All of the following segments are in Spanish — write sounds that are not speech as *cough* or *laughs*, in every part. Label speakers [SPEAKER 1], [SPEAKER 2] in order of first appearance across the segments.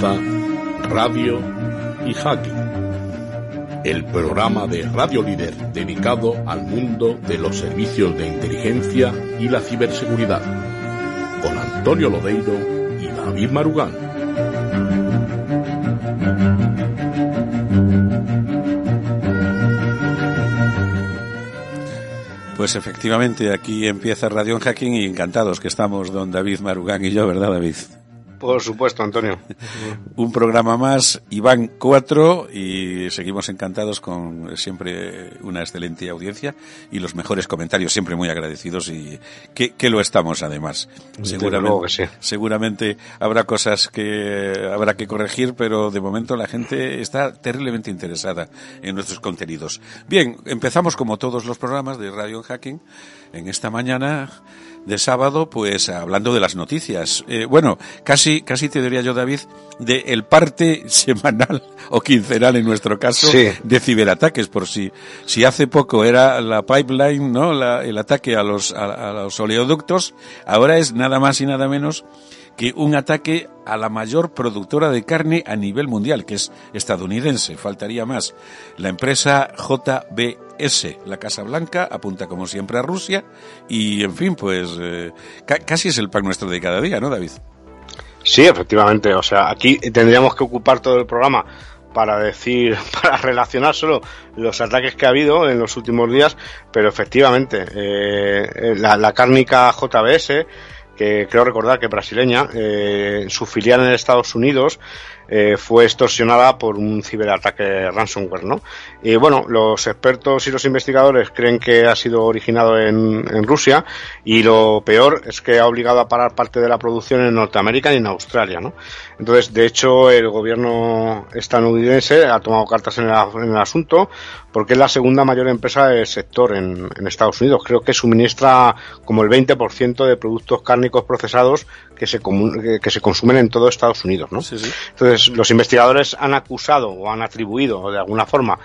[SPEAKER 1] Radio y Hacking, el programa de Radio Líder dedicado al mundo de los servicios de inteligencia y la ciberseguridad, con Antonio Lodeiro y David Marugán.
[SPEAKER 2] Pues efectivamente, aquí empieza Radio Hacking y encantados que estamos don David Marugán y yo, ¿verdad David?
[SPEAKER 3] Por supuesto, Antonio.
[SPEAKER 2] Un programa más, Iván 4, y seguimos encantados con siempre una excelente audiencia y los mejores comentarios, siempre muy agradecidos y que, que lo estamos además.
[SPEAKER 3] Seguramente, sí.
[SPEAKER 2] seguramente habrá cosas que habrá que corregir, pero de momento la gente está terriblemente interesada en nuestros contenidos. Bien, empezamos como todos los programas de Radio Hacking en esta mañana de sábado, pues hablando de las noticias. Eh, bueno, casi, casi te diría yo, David, de el parte *laughs* semanal o quincenal en nuestro caso de ciberataques, por si, si hace poco era la pipeline, ¿no? La, el ataque a los, a los oleoductos, ahora es nada más y nada menos que un ataque a la mayor productora de carne a nivel mundial, que es estadounidense, faltaría más. La empresa JBS, la Casa Blanca, apunta como siempre a Rusia y, en fin, pues eh, casi es el pan nuestro de cada día, ¿no, David?
[SPEAKER 3] Sí, efectivamente. O sea, aquí tendríamos que ocupar todo el programa para decir, *laughs* para relacionar solo los ataques que ha habido en los últimos días, pero efectivamente, eh, la, la cárnica JBS, creo recordar que brasileña, eh, su filial en Estados Unidos eh, fue extorsionada por un ciberataque ransomware, ¿no? Y bueno, los expertos y los investigadores creen que ha sido originado en, Rusia y lo peor es que ha obligado a parar parte de la producción en Norteamérica y en Australia, ¿no? Entonces, de hecho, el gobierno estadounidense ha tomado cartas en el, en el asunto porque es la segunda mayor empresa del sector en, en Estados Unidos. Creo que suministra como el 20% de productos cárnicos procesados que se, que se consumen en todo Estados Unidos, ¿no?
[SPEAKER 2] Sí, sí.
[SPEAKER 3] Entonces, los investigadores han acusado o han atribuido de alguna forma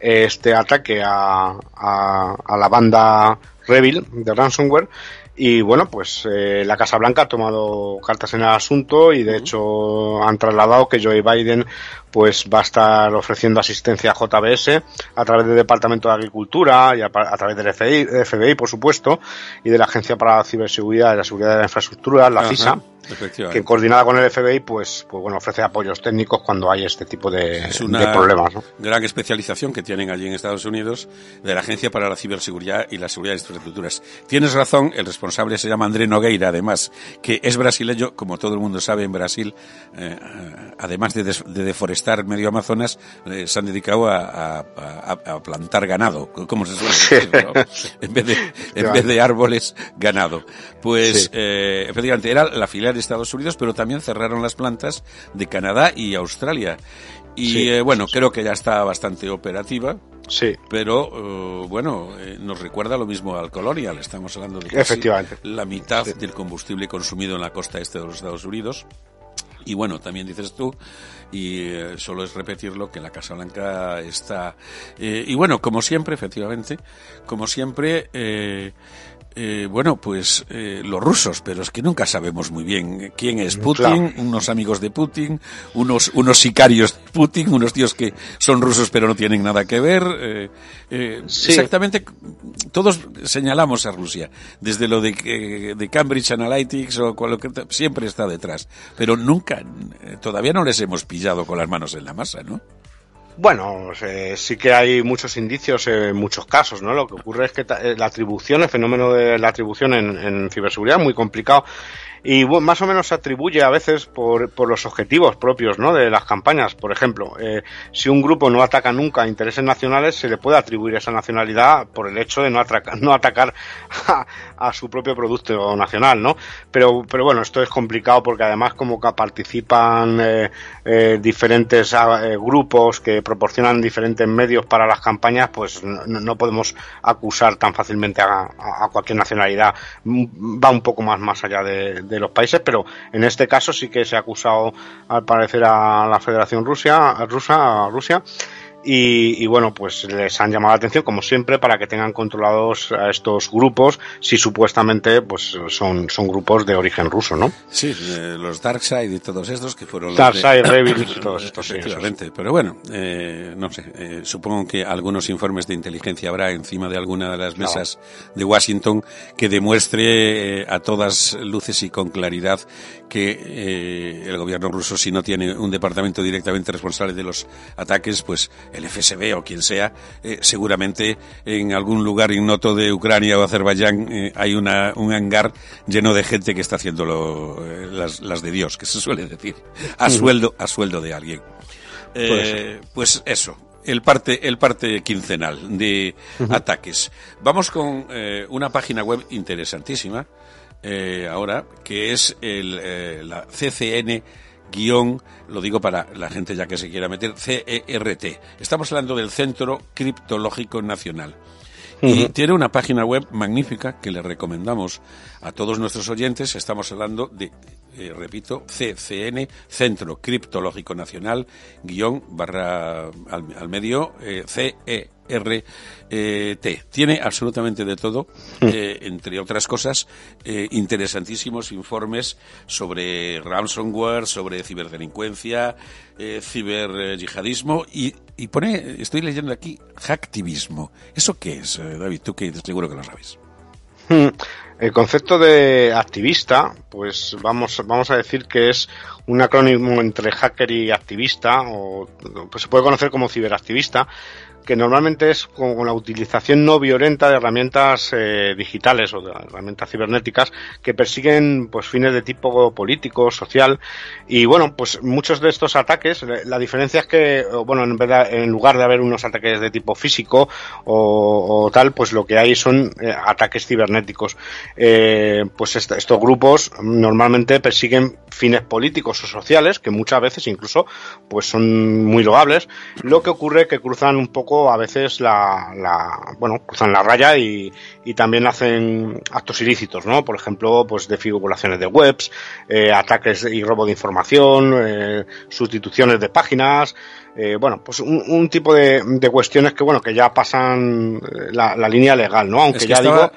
[SPEAKER 3] este ataque a, a, a la banda Revil de ransomware y bueno, pues eh, la Casa Blanca ha tomado cartas en el asunto y de hecho han trasladado que Joe Biden pues va a estar ofreciendo asistencia a JBS a través del Departamento de Agricultura y a, a través del FBI, FBI, por supuesto, y de la Agencia para la Ciberseguridad y la Seguridad de la Infraestructura, la FISA, que coordinada con el FBI, pues, pues bueno, ofrece apoyos técnicos cuando hay este tipo de,
[SPEAKER 2] es una
[SPEAKER 3] de problemas. ¿no?
[SPEAKER 2] gran especialización que tienen allí en Estados Unidos de la Agencia para la Ciberseguridad y la Seguridad de Infraestructuras. Tienes razón, el responsable se llama André Nogueira, además, que es brasileño, como todo el mundo sabe en Brasil, eh, además de, des, de deforestar estar medio Amazonas eh, se han dedicado a, a, a, a, plantar ganado, como se suele decir, ¿no? en, vez de, en vez de árboles, ganado. Pues, sí. eh, efectivamente, era la filial de Estados Unidos, pero también cerraron las plantas de Canadá y Australia. Y sí, eh, bueno, sí. creo que ya está bastante operativa.
[SPEAKER 3] Sí.
[SPEAKER 2] Pero uh, bueno, eh, nos recuerda lo mismo al Colonial. Estamos hablando de
[SPEAKER 3] Efectivamente.
[SPEAKER 2] la mitad sí. del combustible consumido en la costa este de los Estados Unidos. Y bueno, también dices tú, y eh, solo es repetirlo, que la Casa Blanca está... Eh, y bueno, como siempre, efectivamente, como siempre, eh, eh, bueno, pues eh, los rusos, pero es que nunca sabemos muy bien quién es Putin, claro. unos amigos de Putin, unos, unos sicarios de Putin, unos tíos que son rusos pero no tienen nada que ver. Eh, eh sí. Exactamente, todos señalamos a Rusia, desde lo de, de Cambridge Analytics o lo que siempre está detrás, pero nunca, eh, todavía no les hemos pillado con las manos en la masa, ¿no?
[SPEAKER 3] Bueno, eh, sí que hay muchos indicios en muchos casos, ¿no? Lo que ocurre es que eh, la atribución, el fenómeno de la atribución en, en ciberseguridad es muy complicado y bueno, más o menos se atribuye a veces por, por, los objetivos propios ¿no? de las campañas. Por ejemplo, eh, si un grupo no ataca nunca intereses nacionales, se le puede atribuir esa nacionalidad por el hecho de no, *laughs* no atacar a, a, su propio producto nacional, ¿no? Pero, pero bueno, esto es complicado porque además como participan eh, eh, diferentes eh, grupos que proporcionan diferentes medios para las campañas, pues no, no podemos acusar tan fácilmente a, a, cualquier nacionalidad. Va un poco más, más allá de los países, pero en este caso sí que se ha acusado al parecer a la Federación Rusia, a Rusia, a Rusia y, bueno, pues les han llamado la atención, como siempre, para que tengan controlados a estos grupos, si supuestamente pues son, son grupos de origen ruso, ¿no?
[SPEAKER 2] Sí, los Darkseid y todos estos que fueron
[SPEAKER 3] Darkseid, Rebels y todos estos, sí.
[SPEAKER 2] Pero bueno, eh, no sé, eh, supongo que algunos informes de inteligencia habrá encima de alguna de las mesas de Washington que demuestre eh, a todas luces y con claridad que eh, el gobierno ruso, si no tiene un departamento directamente responsable de los ataques, pues el FSB o quien sea, eh, seguramente en algún lugar ignoto de Ucrania o Azerbaiyán eh, hay una, un hangar lleno de gente que está haciendo las, las, de Dios, que se suele decir, a sueldo, a sueldo de alguien. pues eso, el parte, el parte quincenal de ataques. Vamos con una página web interesantísima eh, ahora, que es el, eh, la CCN guion, lo digo para la gente ya que se quiera meter, CERT. Estamos hablando del Centro Criptológico Nacional. Y tiene una página web magnífica que le recomendamos a todos nuestros oyentes. Estamos hablando de, eh, repito, CCN, Centro Criptológico Nacional, guion barra al, medio, eh, CERT. Tiene absolutamente de todo, mm. eh, entre otras cosas, eh, interesantísimos informes sobre ransomware, sobre ciberdelincuencia, eh, ciberyihadismo y, y pone, estoy leyendo aquí, hacktivismo. ¿Eso qué es, David? Tú que seguro que lo sabes.
[SPEAKER 3] Hmm. El concepto de activista, pues vamos, vamos a decir que es un acrónimo entre hacker y activista, o pues se puede conocer como ciberactivista, que normalmente es con la utilización no violenta de herramientas eh, digitales o de herramientas cibernéticas que persiguen pues fines de tipo político, social y bueno, pues muchos de estos ataques, la diferencia es que bueno, en verdad en lugar de haber unos ataques de tipo físico o, tal, pues lo que hay son eh, ataques cibernéticos. Eh, pues estos grupos normalmente persiguen fines políticos o sociales que muchas veces incluso pues son muy loables. Lo que ocurre que cruzan un poco a veces la, la bueno, cruzan la raya y, y, también hacen actos ilícitos, ¿no? Por ejemplo, pues de figuraciones de webs, eh, ataques y robo de información, eh, sustituciones de páginas, eh, bueno, pues un, un tipo de, de, cuestiones que, bueno, que ya pasan la, la línea legal, ¿no? Aunque ya digo...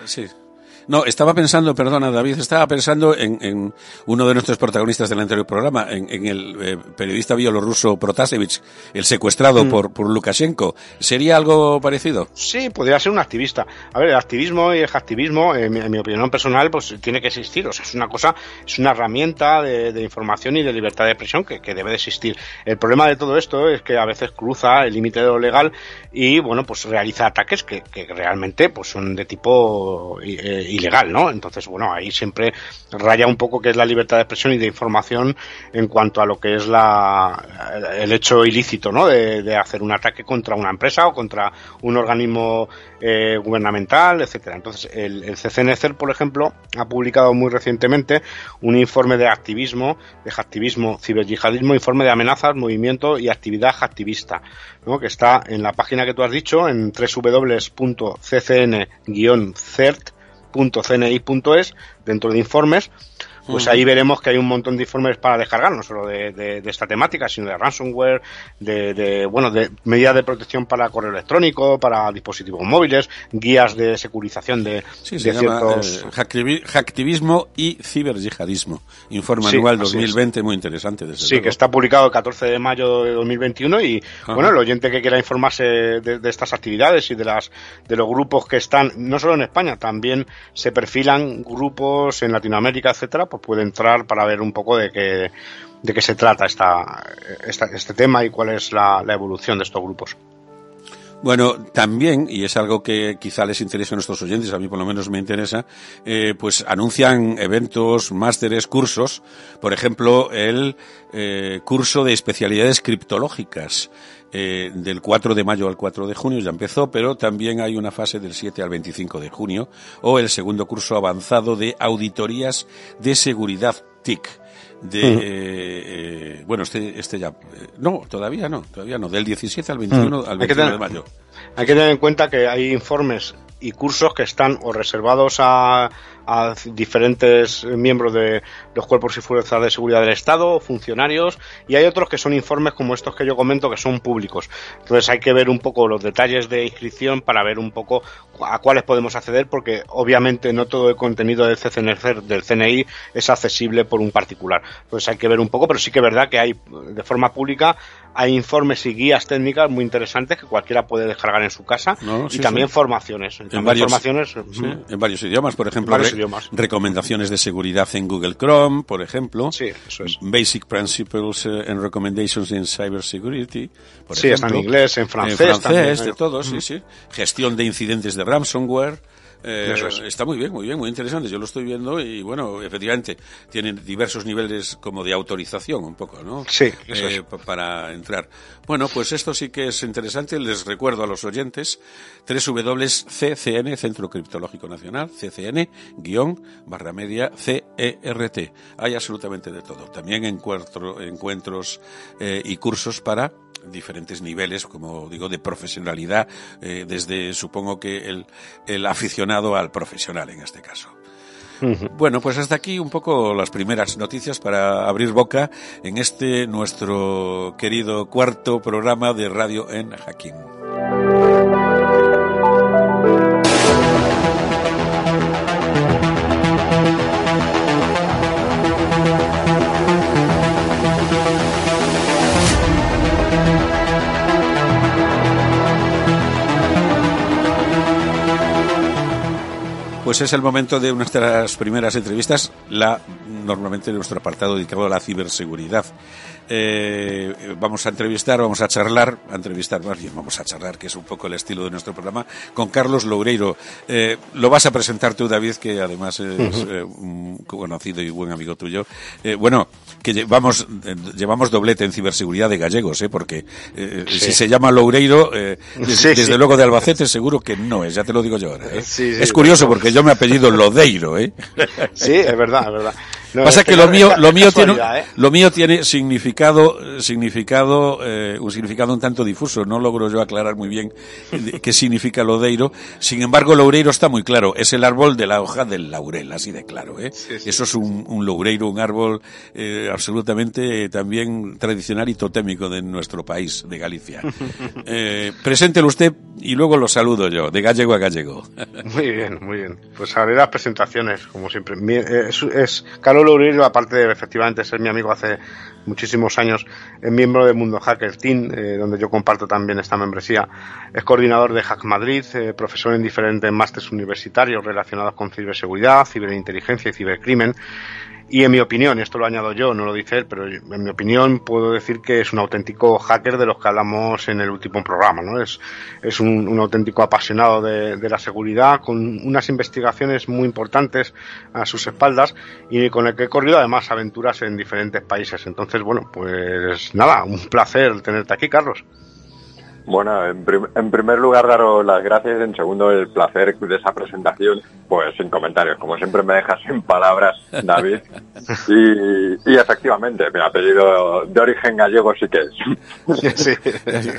[SPEAKER 2] No, estaba pensando, perdona David, estaba pensando en, en uno de nuestros protagonistas del anterior programa, en, en el eh, periodista bielorruso Protasevich, el secuestrado mm. por, por Lukashenko. ¿Sería algo parecido?
[SPEAKER 3] Sí, podría ser un activista. A ver, el activismo y el activismo, en mi, opinión personal, pues tiene que existir. O sea, es una cosa, es una herramienta de, de información y de libertad de expresión que, que, debe de existir. El problema de todo esto es que a veces cruza el límite de lo legal y, bueno, pues realiza ataques que, que realmente pues son de tipo eh, ilegal, ¿no? Entonces, bueno, ahí siempre raya un poco que es la libertad de expresión y de información en cuanto a lo que es la, el hecho ilícito, ¿no? De, de hacer un ataque contra una empresa o contra un organismo eh, gubernamental, etcétera. Entonces, el, el CCNCER, por ejemplo, ha publicado muy recientemente un informe de activismo, de activismo, ciberyihadismo, informe de amenazas, movimiento y actividad activista, ¿no? que está en la página que tú has dicho, en www.ccn-cert .cni.es dentro de informes pues ahí veremos que hay un montón de informes para descargar, no solo de, de, de esta temática, sino de ransomware, de, de, bueno, de medidas de protección para correo electrónico, para dispositivos móviles, guías de securización de,
[SPEAKER 2] sí, de ciertos... Eh, hacktivismo y ciberyihadismo. Informe anual 2020, muy interesante. Desde
[SPEAKER 3] sí, que está publicado el 14 de mayo de 2021 y, bueno, el oyente que quiera informarse de, de estas actividades y de las de los grupos que están, no solo en España, también se perfilan grupos en Latinoamérica, etcétera, pues puede entrar para ver un poco de qué, de qué se trata esta, este tema y cuál es la, la evolución de estos grupos.
[SPEAKER 2] Bueno, también, y es algo que quizá les interese a nuestros oyentes, a mí por lo menos me interesa, eh, pues anuncian eventos, másteres, cursos, por ejemplo, el eh, curso de especialidades criptológicas. Eh, del 4 de mayo al 4 de junio ya empezó, pero también hay una fase del 7 al 25 de junio, o el segundo curso avanzado de auditorías de seguridad TIC de eh, bueno este este ya eh, no todavía no todavía no del 17 al 21 al 21 de mayo.
[SPEAKER 3] hay que tener en cuenta que hay informes y cursos que están o reservados a, a diferentes miembros de los cuerpos y fuerzas de seguridad del Estado, funcionarios, y hay otros que son informes como estos que yo comento que son públicos. Entonces hay que ver un poco los detalles de inscripción para ver un poco a cuáles podemos acceder, porque obviamente no todo el contenido del CCNR, del CNI es accesible por un particular. Entonces hay que ver un poco, pero sí que es verdad que hay de forma pública hay informes y guías técnicas muy interesantes que cualquiera puede descargar en su casa y también formaciones.
[SPEAKER 2] En, varios, formaciones, en varios idiomas, por ejemplo, recomendaciones de seguridad en Google Chrome, por ejemplo.
[SPEAKER 3] Sí, eso es.
[SPEAKER 2] Basic Principles eh, and Recommendations in Cybersecurity. Por
[SPEAKER 3] sí, está en inglés, en francés. En
[SPEAKER 2] francés, de todo, sí, sí. Gestión de incidentes de ransomware. Eh, está muy bien, muy bien, muy interesante. Yo lo estoy viendo y bueno, efectivamente, tienen diversos niveles como de autorización un poco, ¿no?
[SPEAKER 3] Sí,
[SPEAKER 2] eh, para entrar. Bueno, pues esto sí que es interesante. Les recuerdo a los oyentes www.ccn, Centro Criptológico Nacional, ccn, guion, barra media, CERT. Hay absolutamente de todo. También encuentro, encuentros eh, y cursos para diferentes niveles, como digo, de profesionalidad, eh, desde supongo que el, el aficionado al profesional en este caso. Bueno, pues hasta aquí un poco las primeras noticias para abrir boca en este nuestro querido cuarto programa de radio en Hacking. Pues es el momento de nuestras primeras entrevistas, la normalmente nuestro apartado dedicado a la ciberseguridad. Eh, vamos a entrevistar, vamos a charlar, a entrevistar más bien, vamos a charlar, que es un poco el estilo de nuestro programa, con Carlos Loureiro. Eh, lo vas a presentar tú, David, que además es eh, un conocido y buen amigo tuyo. Eh, bueno, que llevamos, eh, llevamos doblete en ciberseguridad de gallegos, ¿eh? porque si se llama Loureiro, *laughs* desde, luego de Albacete, seguro que no es, ya te lo digo yo ahora. es curioso porque yo me apellido Lodeiro, ¿eh? *laughs*
[SPEAKER 3] Sí, es verdad, es verdad.
[SPEAKER 2] Pasa que lo mío, lo mío tiene, ¿eh? lo mío tiene significado, significado, eh, un significado un tanto difuso. No logro yo aclarar muy bien qué significa lodeiro. Sin embargo, loureiro está muy claro. Es el árbol de la hoja del laurel, así de claro, ¿eh? Eso es un, un, loureiro, un árbol eh, absolutamente también tradicional y totémico de nuestro país, de Galicia. *laughs* preséntelo usted y luego lo saludo yo, de gallego a gallego.
[SPEAKER 3] muy bien, muy bien. Pues haré las presentaciones, como siempre. Es, es Carlos Loureiro, aparte de efectivamente ser mi amigo hace muchísimos años, es miembro del Mundo Hacker Team, eh, donde yo comparto también esta membresía. Es coordinador de Hack Madrid, eh, profesor en diferentes másteres universitarios relacionados con ciberseguridad, ciberinteligencia y cibercrimen y en mi opinión, esto lo añado yo, no lo dice él, pero en mi opinión puedo decir que es un auténtico hacker de los que hablamos en el último programa, ¿no? Es, es un, un auténtico apasionado de, de, la seguridad, con unas investigaciones muy importantes a sus espaldas y con el que he corrido además aventuras en diferentes países. Entonces, bueno, pues nada, un placer tenerte aquí, Carlos.
[SPEAKER 4] Bueno, en, prim en, primer lugar daros las gracias, en segundo el placer de esa presentación, pues sin comentarios, como siempre me dejas sin palabras, David, *laughs* y, y, efectivamente, mi apellido de origen gallego sí que es.
[SPEAKER 2] Sí,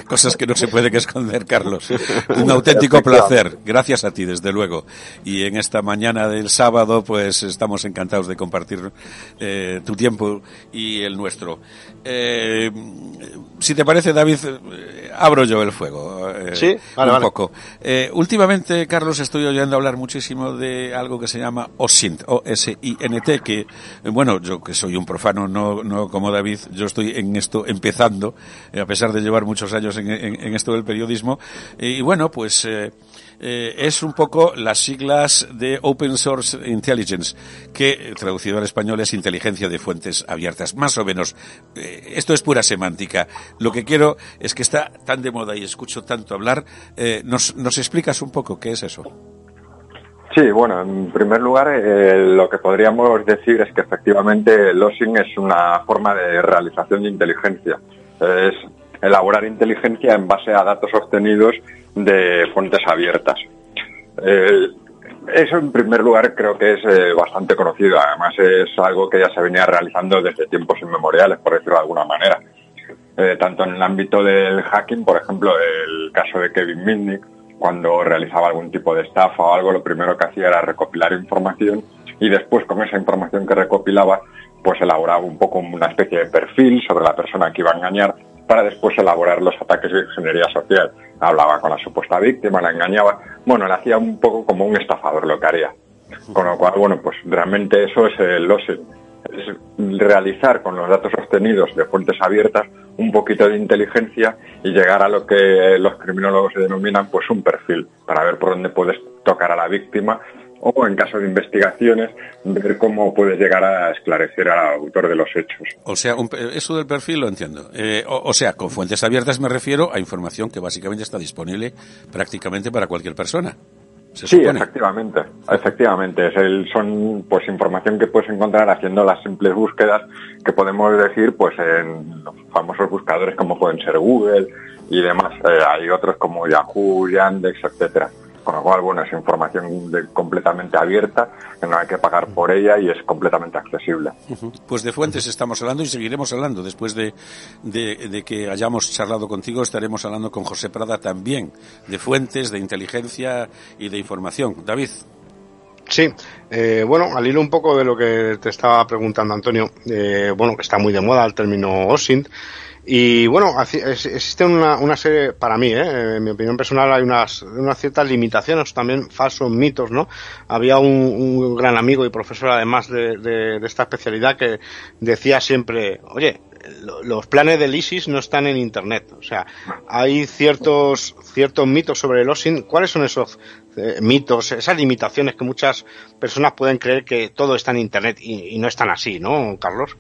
[SPEAKER 2] *laughs* Cosas que no se puede que esconder, Carlos. *laughs* Un auténtico placer, gracias a ti, desde luego. Y en esta mañana del sábado, pues estamos encantados de compartir eh, tu tiempo y el nuestro. Eh, si te parece, David, eh, abro yo el fuego.
[SPEAKER 3] Eh, sí,
[SPEAKER 2] vale, un poco. Eh, últimamente, Carlos, estoy oyendo hablar muchísimo de algo que se llama OSINT, O-S-I-N-T, que, eh, bueno, yo que soy un profano, no, no como David, yo estoy en esto empezando, eh, a pesar de llevar muchos años en, en, en esto del periodismo. y bueno, pues, eh, es un poco las siglas de Open Source Intelligence, que traducido al español es inteligencia de fuentes abiertas, más o menos. Eh, esto es pura semántica. Lo que quiero es que está tan de moda y escucho tanto hablar. Eh, nos, ¿Nos explicas un poco qué es eso?
[SPEAKER 4] Sí, bueno, en primer lugar, eh, lo que podríamos decir es que efectivamente el OSINT es una forma de realización de inteligencia. Es elaborar inteligencia en base a datos obtenidos de fuentes abiertas. Eh, eso en primer lugar creo que es eh, bastante conocido, además es algo que ya se venía realizando desde tiempos inmemoriales, por decirlo de alguna manera. Eh, tanto en el ámbito del hacking, por ejemplo, el caso de Kevin Mitnick, cuando realizaba algún tipo de estafa o algo, lo primero que hacía era recopilar información y después con esa información que recopilaba, pues elaboraba un poco una especie de perfil sobre la persona que iba a engañar para después elaborar los ataques de ingeniería social. Hablaba con la supuesta víctima, la engañaba, bueno, le hacía un poco como un estafador lo que haría. Con lo cual, bueno, pues realmente eso es el es realizar con los datos obtenidos de fuentes abiertas un poquito de inteligencia y llegar a lo que los criminólogos denominan pues un perfil para ver por dónde puedes tocar a la víctima o en caso de investigaciones ver cómo puedes llegar a esclarecer al autor de los hechos.
[SPEAKER 2] O sea, eso del perfil lo entiendo. Eh, o, sea, con fuentes abiertas me refiero a información que básicamente está disponible prácticamente para cualquier persona.
[SPEAKER 4] Sí, efectivamente, efectivamente. Es el, son pues información que puedes encontrar haciendo las simples búsquedas que podemos decir pues en los famosos buscadores como pueden ser Google y demás. Eh, hay otros como Yahoo, Yandex, etcétera. Con lo cual, bueno, es información completamente abierta, que no hay que pagar por ella y es completamente accesible.
[SPEAKER 2] Pues de fuentes estamos hablando y seguiremos hablando. Después de, de, que hayamos charlado contigo, estaremos hablando con José Prada también, de fuentes, de inteligencia y de información. David.
[SPEAKER 3] Sí, eh, bueno, al hilo un poco de lo que te estaba preguntando Antonio, eh, bueno, que está muy de moda el término OSINT, y bueno, existe una, una serie, para mí, ¿eh? en mi opinión personal, hay unas, unas ciertas limitaciones, también falsos mitos, ¿no? Había un, un gran amigo y profesor, además de, de, esta especialidad, que decía siempre, oye, los planes del ISIS no están en Internet. O sea, hay ciertos, ciertos mitos sobre el OSIN. ¿Cuáles son esos eh, mitos, esas limitaciones que muchas personas pueden creer que todo está en Internet y no están así, ¿no, Carlos?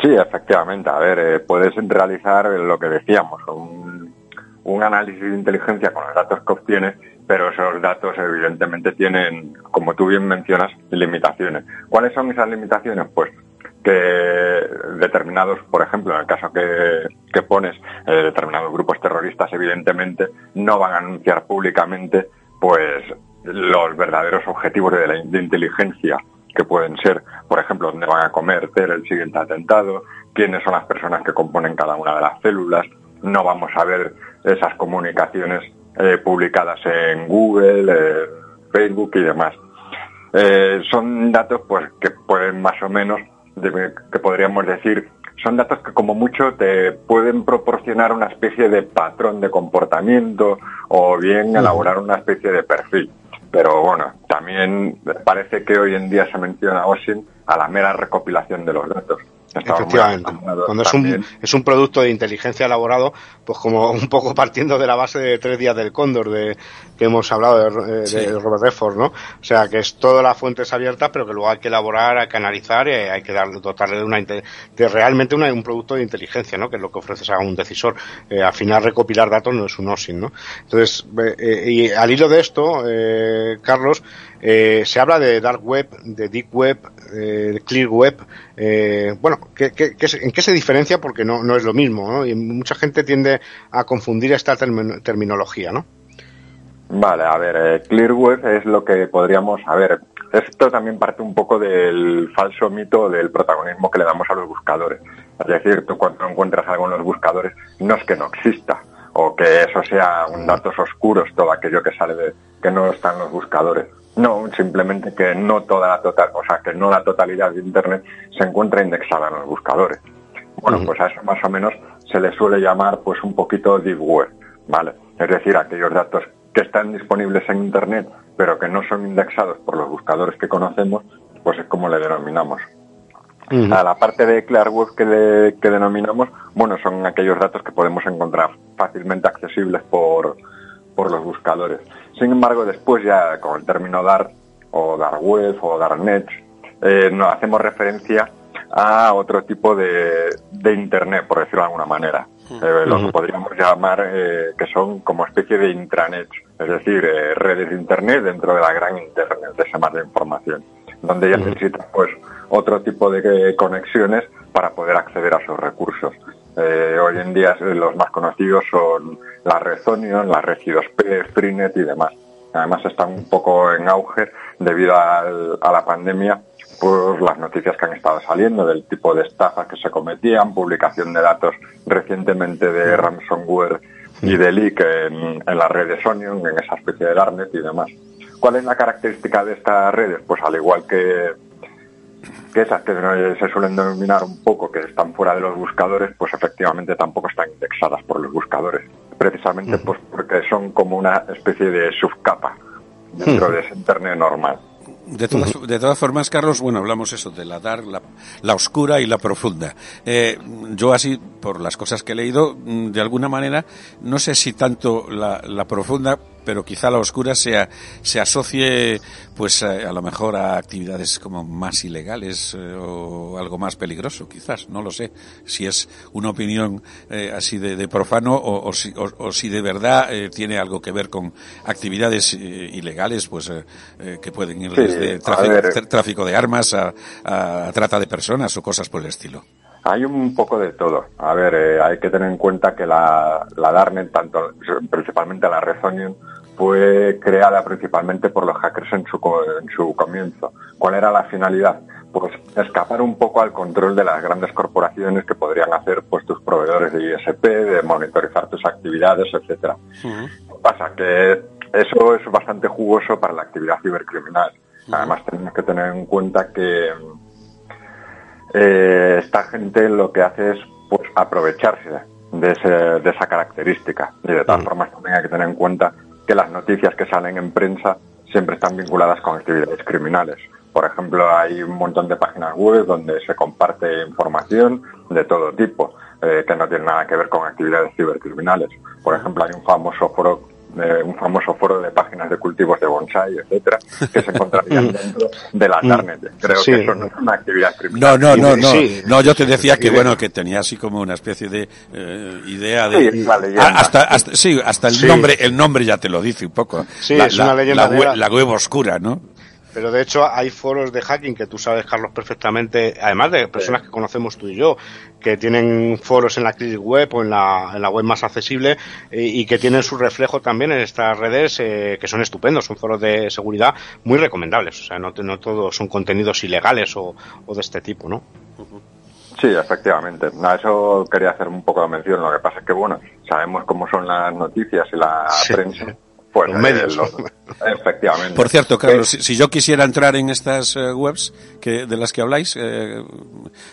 [SPEAKER 4] Sí, efectivamente. A ver, eh, puedes realizar lo que decíamos, un, análisis de inteligencia con los datos que obtienes, pero esos datos evidentemente tienen, como tú bien mencionas, limitaciones. ¿Cuáles son esas limitaciones? Pues que determinados, por ejemplo, en el caso que, que pones, eh, determinados grupos terroristas, evidentemente, no van a anunciar públicamente, pues, los verdaderos objetivos de la inteligencia que pueden ser, por ejemplo, dónde van a cometer el siguiente atentado, quiénes son las personas que componen cada una de las células. No vamos a ver esas comunicaciones eh, publicadas en Google, eh, Facebook y demás. Eh, son datos pues que pueden más o menos, que podríamos decir, son datos que como mucho te pueden proporcionar una especie de patrón de comportamiento o bien elaborar una especie de perfil. Pero bueno, también parece que hoy en día se menciona OSIN a la mera recopilación de los datos.
[SPEAKER 3] Efectivamente. Cuando es un, es un producto de inteligencia elaborado, pues como *laughs* un poco partiendo de la base de tres días del cóndor de que hemos hablado de, de Robert Redford, ¿no? O sea, que es toda la fuente es abierta, pero que luego hay que elaborar, hay que analizar y hay que dar, dotarle de una de realmente un producto de inteligencia, ¿no? Que es lo que ofreces a un decisor. Eh, al final recopilar datos no es un OSIN, ¿no? Entonces, eh, y al hilo de esto, eh, Carlos, eh, se habla de Dark Web, de Deep Web, eh, Clear Web. Eh, bueno, ¿qué, en qué se diferencia? Porque no, no es lo mismo, ¿no? Y mucha gente tiende a confundir esta terminología, ¿no?
[SPEAKER 4] Vale, a ver, eh, Clear Web es lo que podríamos, a ver, esto también parte un poco del falso mito del protagonismo que le damos a los buscadores. Es decir, tú cuando encuentras algo en los buscadores, no es que no exista, o que eso sea un datos oscuros, todo aquello que sale de, que no está en los buscadores. No, simplemente que no toda la total, o sea, que no la totalidad de Internet se encuentra indexada en los buscadores. Bueno, pues a eso más o menos se le suele llamar pues un poquito deep web, ¿vale? Es decir, aquellos datos que están disponibles en Internet, pero que no son indexados por los buscadores que conocemos, pues es como le denominamos. A la parte de Clear Web que, que denominamos, bueno, son aquellos datos que podemos encontrar fácilmente accesibles por, por los buscadores. Sin embargo, después ya con el término dar o dar web o darnet, eh, no, hacemos referencia a otro tipo de, de Internet, por decirlo de alguna manera. Eh, los podríamos llamar eh, que son como especie de intranet, es decir, eh, redes de Internet dentro de la gran Internet de esa mar de información, donde ya necesitas pues otro tipo de conexiones para poder acceder a esos recursos. Eh, hoy en día los más conocidos son la red Onion, la red I2P, Freenet y demás. Además están un poco en auge debido a, la pandemia por las noticias que han estado saliendo del tipo de estafas que se cometían, publicación de datos recientemente de ransomware y de leak en, en las redes Onion, en esa especie de Darknet y demás. ¿Cuál es la característica de estas redes? Pues al igual que, que esas que se suelen denominar un poco que están fuera de los buscadores, pues efectivamente tampoco están indexadas por los buscadores. Precisamente pues porque son como una especie de subcapa dentro de ese Internet normal.
[SPEAKER 2] De todas, de todas formas, Carlos, bueno, hablamos eso de la dar, la, la oscura y la profunda. Eh, yo así, por las cosas que he leído, mm, de alguna manera, no sé si tanto la, la profunda, pero quizá la oscura sea, se asocie, pues, a, a lo mejor a actividades como más ilegales eh, o algo más peligroso, quizás, no lo sé. Si es una opinión eh, así de, de profano o, o, si, o, o, si, de verdad eh, tiene algo que ver con actividades eh, ilegales, pues, eh, que pueden ir sí, desde tráfico, tráfico, de armas a, a, trata de personas o cosas por el estilo.
[SPEAKER 4] Hay un poco de todo. A ver, eh, hay que tener en cuenta que la, la Darknet, tanto, principalmente la Red Onion, fue creada principalmente por los hackers en su, en su comienzo. ¿Cuál era la finalidad? Pues escapar un poco al control de las grandes corporaciones que podrían hacer pues tus proveedores de ISP, de monitorizar tus actividades, etcétera. Uh -huh. Pasa que eso es bastante jugoso para la actividad cibercriminal. Uh -huh. Además tenemos que tener en cuenta que eh, esta gente lo que hace es pues aprovecharse de, ese, de esa característica. Y de todas -huh. formas también hay que tener en cuenta que las noticias que salen en prensa siempre están vinculadas con actividades criminales. Por ejemplo, hay un montón de páginas web donde se comparte información de todo tipo, eh, que no tiene nada que ver con actividades cibercriminales. Por ejemplo, hay un famoso foro eh, un famoso foro de páginas de cultivos de bonsai, etcétera, que se encontrarían *laughs* dentro de la Darknet. Creo sí. que eso no es una actividad criminal.
[SPEAKER 2] No, no, no, no. Sí. No, yo te decía que bueno, que tenía así como una especie de eh, idea de
[SPEAKER 4] sí, la leyenda.
[SPEAKER 2] hasta, hasta sí, hasta el nombre, el nombre ya te lo dice un poco.
[SPEAKER 3] Sí,
[SPEAKER 2] la,
[SPEAKER 3] es una leyenda
[SPEAKER 2] la, la, la web oscura, ¿no?
[SPEAKER 3] Pero de hecho hay foros de hacking que tú sabes, Carlos, perfectamente, además de personas que conocemos tú y yo, que tienen foros en la Critic Web o en la, en la web más accesible y, y, que tienen su reflejo también en estas redes eh, que son estupendos, son foros de seguridad muy recomendables. O sea, no, no todos son contenidos ilegales o, o de este tipo, ¿no?
[SPEAKER 4] Sí, efectivamente. A eso quería hacer un poco de mención. Lo que pasa es que, bueno, sabemos cómo son las noticias y la sí. prensa *laughs* pues
[SPEAKER 3] los medios.
[SPEAKER 4] Los, efectivamente.
[SPEAKER 2] Por cierto, Carlos, si, si, yo quisiera entrar en estas uh, webs que, de las que habláis, eh,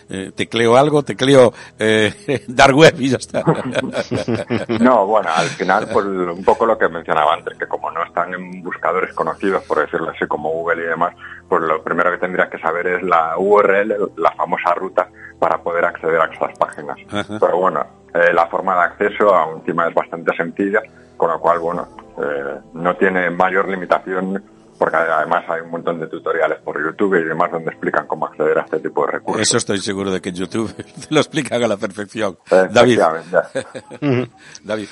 [SPEAKER 2] eh, tecleo algo, tecleo eh, *laughs* dark web y ya está. *laughs*
[SPEAKER 4] no, bueno, al final, pues un poco lo que mencionaba antes, que como no están en buscadores conocidos, por decirlo así, como Google y demás, pues lo primero que tendrías que saber es la URL, la famosa ruta, para poder acceder a estas páginas. Pero bueno, eh, la forma de acceso a encima es bastante sencilla, con lo cual, bueno, eh, no tiene mayor limitación porque además hay un montón de tutoriales por YouTube y demás donde explican cómo acceder a este tipo de recursos.
[SPEAKER 2] Eso estoy seguro de que en YouTube *laughs* lo explican a la perfección.
[SPEAKER 4] David. *laughs* *laughs*
[SPEAKER 2] David.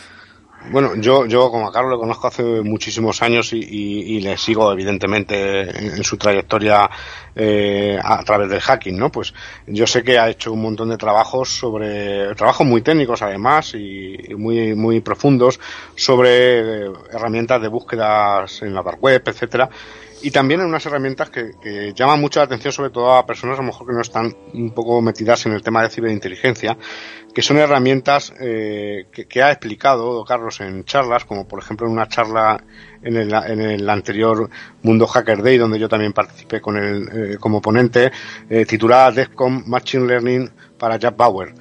[SPEAKER 3] Bueno, yo, yo como a Carlos lo conozco hace muchísimos años y, y, y le sigo evidentemente en, en su trayectoria eh, a través del hacking, ¿no? Pues yo sé que ha hecho un montón de trabajos sobre, trabajos muy técnicos además y, y muy, muy profundos sobre eh, herramientas de búsquedas en la dark web, etcétera y también en unas herramientas que, que, llaman mucho la atención sobre todo a personas a lo mejor que no están un poco metidas en el tema de ciberinteligencia, que son herramientas eh, que, que, ha explicado Carlos en charlas, como por ejemplo en una charla en el, en el anterior Mundo Hacker Day, donde yo también participé con el, eh, como ponente, eh, titulada DEFCON Machine Learning para Jack Bauer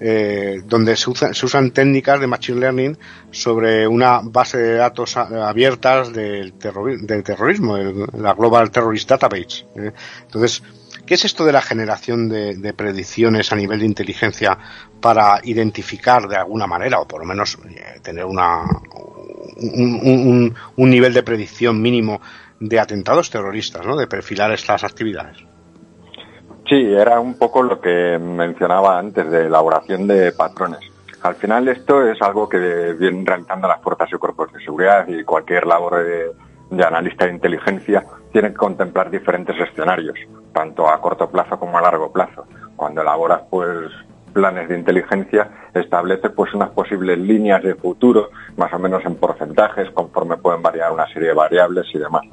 [SPEAKER 3] eh, donde se, usa, se, usan técnicas de Machine Learning sobre una base de datos abiertas del, terror, del terrorismo, el, la Global Terrorist Database. ¿eh? Entonces, ¿qué es esto de la generación de, de, predicciones a nivel de inteligencia para identificar de alguna manera, o por lo menos eh, tener una, un, un, un nivel de predicción mínimo de atentados terroristas, ¿no? de perfilar estas actividades?
[SPEAKER 4] Sí, era un poco lo que mencionaba antes de elaboración de patrones. Al final esto es algo que vienen realizando las fuerzas y cuerpos de seguridad y cualquier labor de, analista de inteligencia tiene que contemplar diferentes escenarios, tanto a corto plazo como a largo plazo. Cuando elaboras pues planes de inteligencia establece pues unas posibles líneas de futuro, más o menos en porcentajes, conforme pueden variar una serie de variables y demás.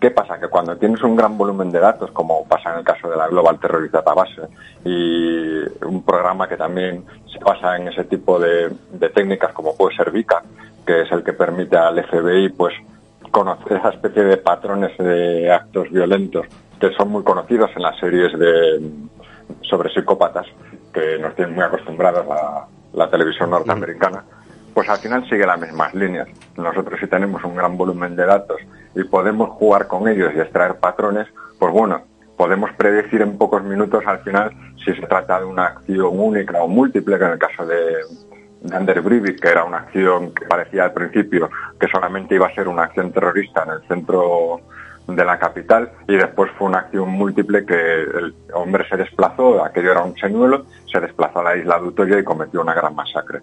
[SPEAKER 4] ¿Qué pasa? Que cuando tienes un gran volumen de datos, como pasa en el caso de la Global Terrorist Database, y un programa que también se basa en ese tipo de, técnicas como puede ser VICA, que es el que permite al FBI pues conocer esa especie de patrones de actos violentos que son muy conocidos en las series de sobre psicópatas que nos tienen muy acostumbrados a la televisión norteamericana pues al final sigue las mismas líneas. Nosotros si tenemos un gran volumen de datos y podemos jugar con ellos y extraer patrones, pues bueno, podemos predecir en pocos minutos al final si se trata de una acción única o múltiple, que en el caso de, de Ander Breivik, que era una acción que parecía al principio que solamente iba a ser una acción terrorista en el centro de la capital y después fue una acción múltiple que el hombre se desplazó, aquello era un señuelo, se desplazó a la isla de Utoya y cometió una gran masacre.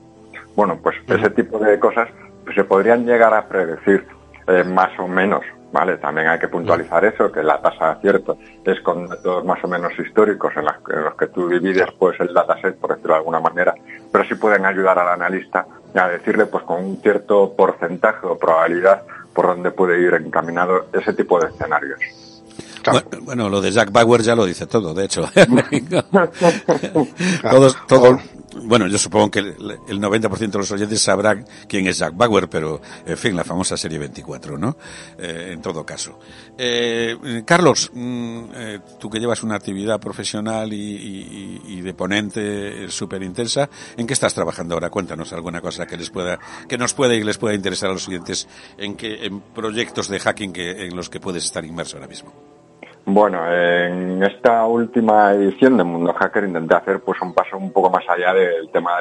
[SPEAKER 4] Bueno, pues ese tipo de cosas se podrían llegar a predecir eh, más o menos, ¿vale? También hay que puntualizar eso, que la tasa de acierto es con datos más o menos históricos en, los que tú divides pues el dataset, por decirlo de alguna manera, pero sí pueden ayudar al analista a decirle pues con un cierto porcentaje o probabilidad por dónde puede ir encaminado ese tipo de escenarios.
[SPEAKER 2] Bueno, lo de Jack Bauer ya lo dice todo, de hecho. *laughs* todos, todos, bueno, yo supongo que el, 90% de los oyentes sabrán quién es Jack Bauer, pero, en fin, la famosa serie 24, ¿no? Eh, en todo caso. Eh, Carlos, mm, eh, tú que llevas una actividad profesional y, de ponente súper intensa, ¿en qué estás trabajando ahora? Cuéntanos alguna cosa que les pueda, que nos pueda y les pueda interesar a los oyentes en, que, en proyectos de hacking que, en los que puedes estar inmerso ahora mismo.
[SPEAKER 4] Bueno, en esta última edición de Mundo Hacker intenté hacer pues un paso un poco más allá del tema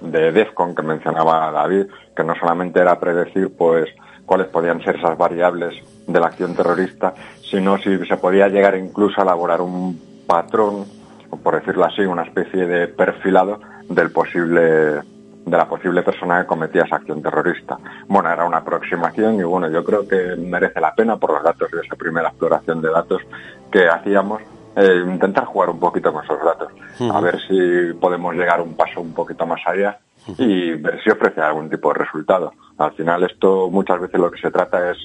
[SPEAKER 4] de, de DEFCON que mencionaba David, que no solamente era predecir pues cuáles podían ser esas variables de la acción terrorista, sino si se podía llegar incluso a elaborar un patrón, por decirlo así, una especie de perfilado del posible de la posible persona que cometía esa acción terrorista. Bueno, era una aproximación y bueno, yo creo que merece la pena por los datos de esa primera exploración de datos que hacíamos, eh, intentar jugar un poquito con esos datos, a ver si podemos llegar un paso un poquito más allá y ver si ofrece algún tipo de resultado. Al final esto muchas veces lo que se trata es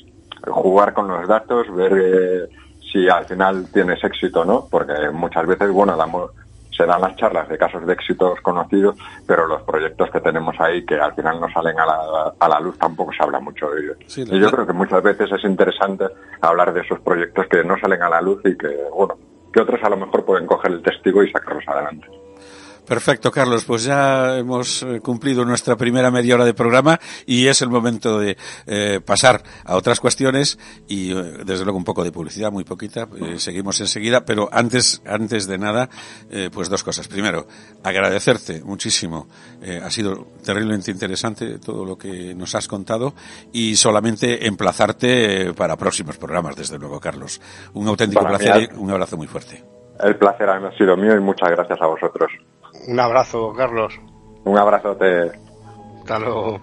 [SPEAKER 4] jugar con los datos, ver eh, si al final tienes éxito o no, porque muchas veces, bueno, damos se dan las charlas de casos de éxitos conocidos, pero los proyectos que tenemos ahí que al final no salen a la, a la luz tampoco se habla mucho de ellos. y yo creo que muchas veces es interesante hablar de esos proyectos que no salen a la luz y que, bueno, que otros a lo mejor pueden coger el testigo y sacarlos adelante.
[SPEAKER 2] Perfecto, Carlos. Pues ya hemos eh, cumplido nuestra primera media hora de programa y es el momento de eh, pasar a otras cuestiones y, eh, desde luego, un poco de publicidad, muy poquita. seguimos enseguida, pero antes, antes de nada, pues dos cosas. Primero, agradecerte muchísimo. ha sido terriblemente interesante todo lo que nos has contado y solamente emplazarte para próximos programas, desde luego, Carlos. Un auténtico placer y un abrazo muy fuerte.
[SPEAKER 4] El placer ha sido mío y muchas gracias a vosotros.
[SPEAKER 3] Un abrazo, Carlos.
[SPEAKER 4] Un abrazote.
[SPEAKER 3] Hasta luego.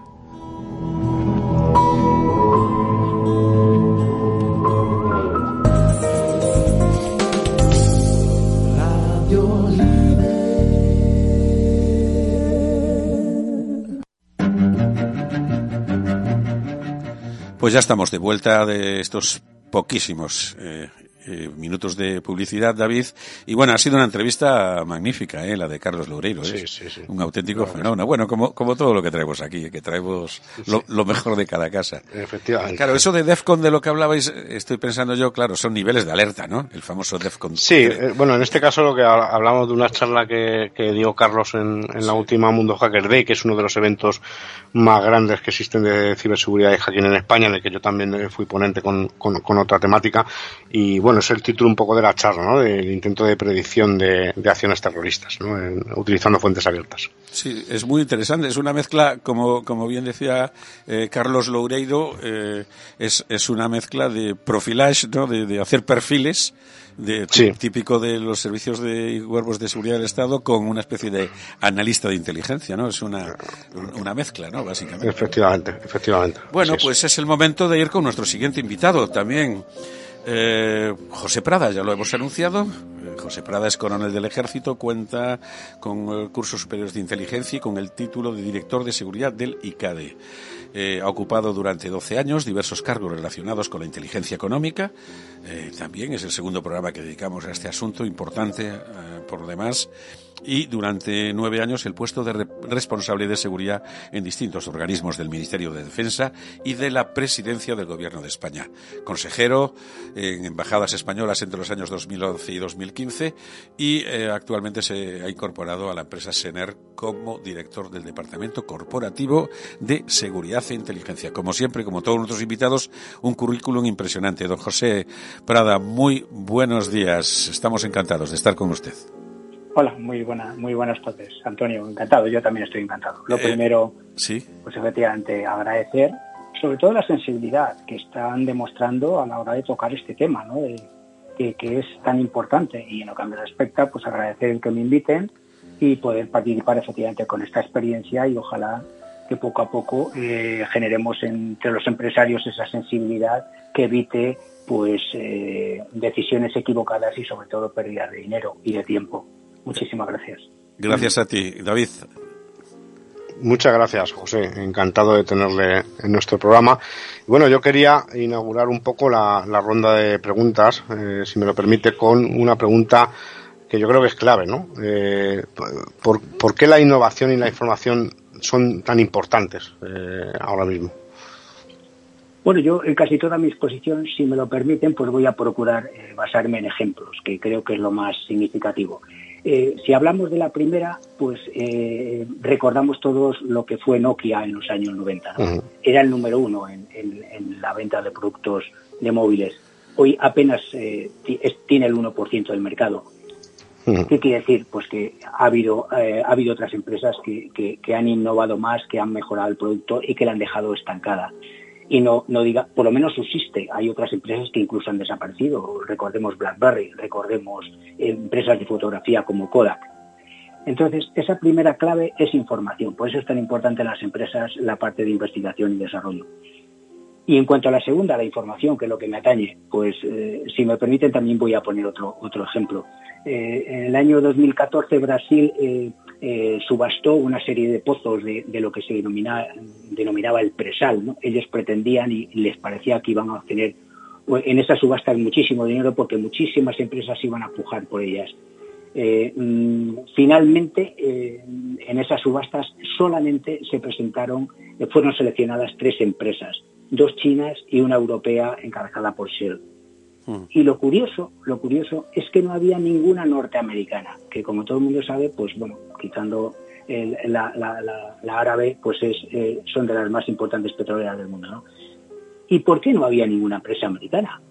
[SPEAKER 2] Pues ya estamos de vuelta de estos poquísimos eh, eh, minutos de publicidad, David. Y bueno, ha sido una entrevista magnífica, ¿eh? la de Carlos Loureiro. ¿eh? Un auténtico fenómeno. Bueno, como, como todo lo que traemos aquí, que traemos lo, mejor de cada casa.
[SPEAKER 3] Efectivamente.
[SPEAKER 2] Claro, eso de DEFCON de lo que hablabais, estoy pensando yo, claro, son niveles de alerta, ¿no? El famoso DEFCON.
[SPEAKER 3] Sí, eh, bueno, en este caso lo que hablamos de una charla que, que dio Carlos en, en la última Mundo Hacker Day, que es uno de los eventos más grandes que existen de ciberseguridad y hacking en España, en el que yo también fui ponente con, con, con otra temática. Y bueno, es el título un poco de la charla, ¿no? Del intento de predicción de, acciones terroristas, ¿no? utilizando fuentes abiertas.
[SPEAKER 2] Sí, es muy interesante. Es una mezcla, como, como bien decía eh, Carlos Loureiro, eh, es, es una mezcla de profilage, ¿no? De, hacer perfiles de, típico de los servicios de cuerpos de seguridad del Estado con una especie de analista de inteligencia, ¿no? Es una, una mezcla, ¿no? Básicamente.
[SPEAKER 3] Efectivamente, efectivamente.
[SPEAKER 2] Bueno, pues es el momento de ir con nuestro siguiente invitado también. Eh, José Prada, ya lo hemos anunciado. Eh, José Prada es coronel del ejército, cuenta con eh, cursos superiores de inteligencia y con el título de director de seguridad del ICADE. Ha ocupado durante 12 años diversos cargos relacionados con la inteligencia económica. también es el segundo programa que dedicamos a este asunto importante por lo demás y durante nueve años el puesto de responsable de seguridad en distintos organismos del Ministerio de Defensa y de la Presidencia del Gobierno de España. Consejero en embajadas españolas entre los años 2011 y 2015 y eh, actualmente se ha incorporado a la empresa Sener como director del Departamento Corporativo de Seguridad e Inteligencia. Como siempre, como todos nuestros invitados, un currículum impresionante. Don José Prada, muy buenos días. Estamos encantados de estar con usted.
[SPEAKER 5] Hola, muy buena, muy buenas tardes, Antonio. Encantado, yo también estoy encantado. Lo eh, primero, sí. pues efectivamente agradecer, sobre todo la sensibilidad que están demostrando a la hora de tocar este tema, ¿no? que, es tan importante y en lo que me respecta, pues agradecer el que me inviten y poder participar efectivamente con esta experiencia y ojalá que poco a poco eh, generemos entre los empresarios esa sensibilidad que evite pues eh, decisiones equivocadas y sobre todo pérdida de dinero y de tiempo. Muchísimas gracias.
[SPEAKER 2] Gracias a ti, David.
[SPEAKER 3] Muchas gracias, José. Encantado de tenerle en nuestro programa. Bueno, yo quería inaugurar un poco la, ronda de preguntas, eh, si me lo permite, con una pregunta que yo creo que es clave, ¿no? Eh, ¿por, qué la innovación y la información son tan importantes eh, ahora mismo?
[SPEAKER 5] Bueno, yo en casi toda mi exposición, si me lo permiten, pues voy a procurar basarme en ejemplos, que creo que es lo más significativo. Eh, si hablamos de la primera, pues eh, recordamos todos lo que fue Nokia en los años 90. Era el número uno en, la venta de productos de móviles. Hoy apenas eh, tiene el 1% del mercado. ¿Qué quiere decir? Pues que ha habido, ha habido otras empresas que, que, han innovado más, que han mejorado el producto y que la han dejado estancada y no, no diga, por lo menos subsiste. Hay otras empresas que incluso han desaparecido. Recordemos BlackBerry, recordemos empresas de fotografía como Kodak. Entonces, esa primera clave es información. Por eso es tan importante en las empresas la parte de investigación y desarrollo. Y en cuanto a la segunda, la información, que es lo que me atañe, pues eh, si me permiten también voy a poner otro, otro ejemplo. Eh, en el año 2014 Brasil eh, subastó una serie de pozos de, lo que se denominaba el presal. ¿no? Ellos pretendían y les parecía que iban a obtener en esas subastas muchísimo dinero porque muchísimas empresas iban a pujar por ellas. Eh, mm, finalmente, eh, en esas subastas solamente se presentaron, fueron seleccionadas tres empresas, dos chinas y una europea encabezada por Shell. Mm. Y lo curioso, lo curioso es que no había ninguna norteamericana, que como todo el mundo sabe, pues bueno, quitando la, árabe, pues es, eh, son de las más importantes petroleras del mundo, ¿no? ¿Y por qué no había ninguna empresa americana?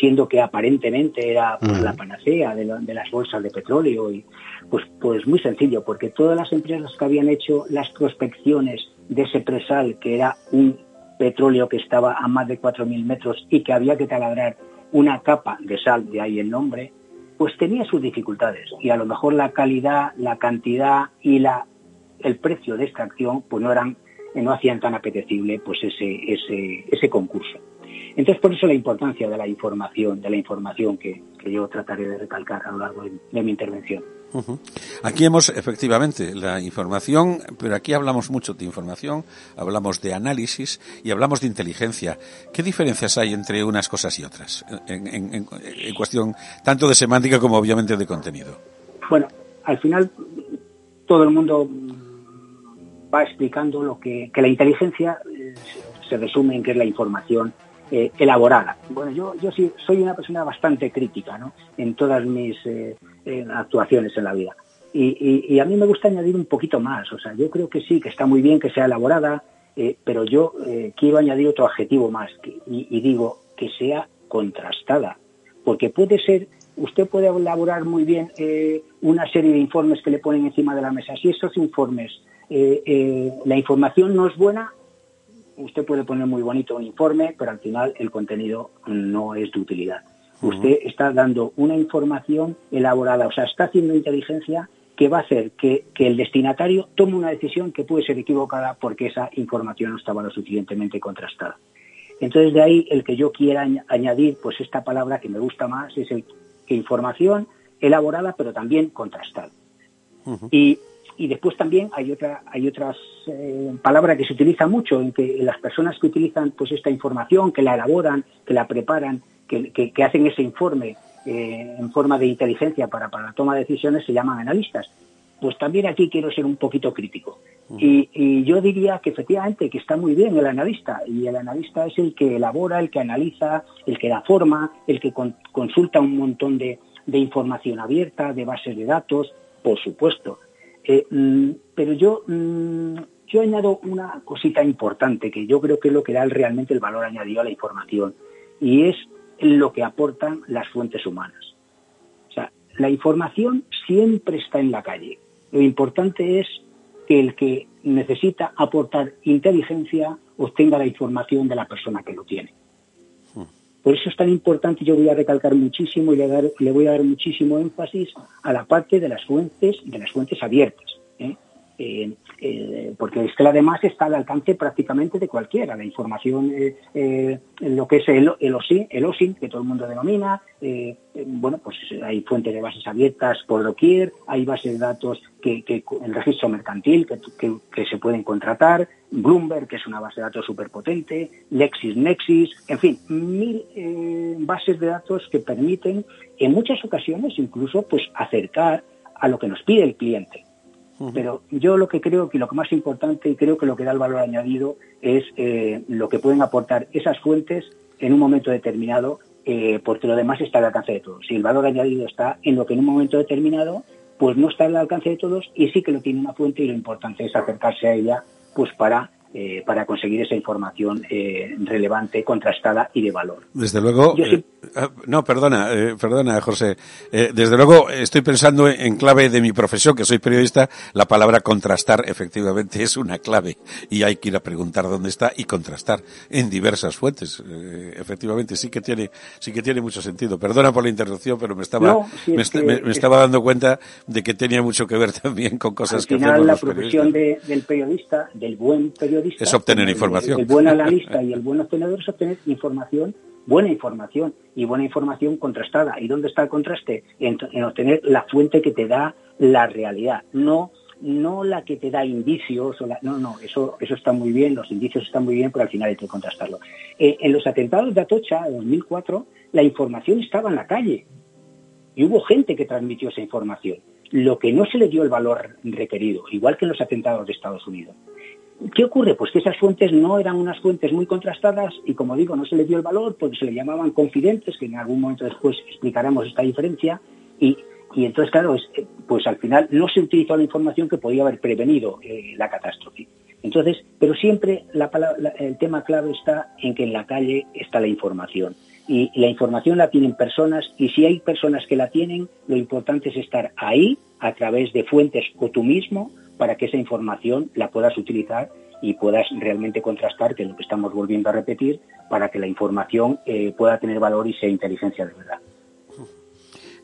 [SPEAKER 5] Siendo que aparentemente era pues, la panacea de, las bolsas de petróleo. Y, pues, pues muy sencillo, porque todas las empresas que habían hecho las prospecciones de ese presal, que era un petróleo que estaba a más de 4.000 metros y que había que taladrar una capa de sal, de ahí el nombre, pues tenía sus dificultades y a lo mejor la calidad, la cantidad y la, el precio de extracción pues no eran no hacían tan apetecible pues ese, ese, ese concurso. Entonces, por eso la importancia de la información, de la información que, que yo trataré de recalcar a lo largo de mi intervención.
[SPEAKER 2] Aquí hemos, efectivamente, la información, pero aquí hablamos mucho de información, hablamos de análisis y hablamos de inteligencia. ¿Qué diferencias hay entre unas cosas y otras en, cuestión tanto de semántica como obviamente de contenido?
[SPEAKER 5] Bueno, al final todo el mundo va explicando lo que, que la inteligencia eh, se resume en que es la información eh, elaborada. Bueno, yo, yo sí soy una persona bastante crítica ¿no? en todas mis eh, actuaciones en la vida. Y, a mí me gusta añadir un poquito más. O sea, yo creo que sí, que está muy bien que sea elaborada, eh, pero yo quiero añadir otro adjetivo más y, digo que sea contrastada. Porque puede ser, usted puede elaborar muy bien una serie de informes que le ponen encima de la mesa. Si esos informes, la información no es buena, usted puede poner muy bonito un informe, pero al final el contenido no es de utilidad. Usted está dando una información elaborada, o sea, está haciendo inteligencia que va a hacer que, el destinatario tome una decisión que puede ser equivocada porque esa información no estaba lo suficientemente contrastada. Entonces de ahí el que yo quiera añadir pues esta palabra que me gusta más es el que información elaborada pero también contrastada. y, y, después también hay otra hay otras eh, palabras que se utiliza mucho en que las personas que utilizan pues esta información, que la elaboran, que la preparan, que, que, hacen ese informe eh, en forma de inteligencia para, para la toma de decisiones se llaman analistas. Pues también aquí quiero ser un poquito crítico. Y, yo diría que efectivamente que está muy bien el analista y el analista es el que elabora, el que analiza, el que da forma, el que consulta un montón de, información abierta, de bases de datos, por supuesto. Eh, mm, pero yo, mm, yo añado una cosita importante que yo creo que es lo que da realmente el valor añadido a la información y es lo que aportan las fuentes humanas. O sea, la información siempre está en la calle. Lo importante es que el que necesita aportar inteligencia obtenga la información de la persona que lo tiene. Por eso es tan importante, yo voy a recalcar muchísimo y le, le voy a dar muchísimo énfasis a la parte de las fuentes, de las fuentes abiertas. ¿Eh? Eh, porque es que además está al alcance prácticamente de cualquiera. La información, eh, eh lo que es el, el, OSIN, el OSIN, que todo el mundo denomina, bueno, pues hay fuentes de bases abiertas por doquier, hay bases de datos que, que el registro mercantil que, que, que, se pueden contratar, Bloomberg, que es una base de datos súper potente, LexisNexis, en fin, mil bases de datos que permiten en muchas ocasiones incluso pues acercar a lo que nos pide el cliente. Pero yo lo que creo que lo que más importante y creo que lo que da el valor añadido es eh, lo que pueden aportar esas fuentes en un momento determinado, eh, porque lo demás está al alcance de todos. Si el valor añadido está en lo que en un momento determinado, pues no está al alcance de todos y sí que lo tiene una fuente y lo importante es acercarse a ella pues para eh, para conseguir esa información eh, relevante, contrastada y de valor.
[SPEAKER 2] Desde luego, eh, ah, no, perdona, perdona, José. desde luego estoy pensando en clave de mi profesión, que soy periodista, la palabra contrastar efectivamente es una clave y hay que ir a preguntar dónde está y contrastar en diversas fuentes. efectivamente, sí que tiene, sí que tiene mucho sentido. Perdona por la interrupción, pero me estaba, me, estaba dando cuenta de que tenía mucho que ver *laughs* también con cosas que
[SPEAKER 5] hacemos la profesión del periodista, del buen periodista
[SPEAKER 2] es obtener información.
[SPEAKER 5] El, buen analista y el buen obtenedor es obtener información, buena información y buena información contrastada. ¿Y dónde está el contraste? En, obtener la fuente que te da la realidad, no no la que te da indicios, o no, no, eso, eso está muy bien, los indicios están muy bien, pero al final hay que contrastarlo. Eh, en los atentados de Atocha, en 2004, la información estaba en la calle y hubo gente que transmitió esa información. Lo que no se le dio el valor requerido, igual que en los atentados de Estados Unidos. ¿Qué ocurre? Pues que esas fuentes no eran unas fuentes muy contrastadas y, como digo, no se le dio el valor porque se le llamaban confidentes, que en algún momento después explicaremos esta diferencia, y, y entonces, claro, es, pues al final no se utilizó la información que podía haber prevenido eh, la catástrofe. Entonces, pero siempre la, el tema clave está en que en la calle está la información. Y la información la tienen personas y si hay personas que la tienen, lo importante es estar ahí a través de fuentes o tú mismo para que esa información la puedas utilizar y puedas realmente contrastar, que es lo que estamos volviendo a repetir, para que la información eh, pueda tener valor y sea inteligencia de verdad.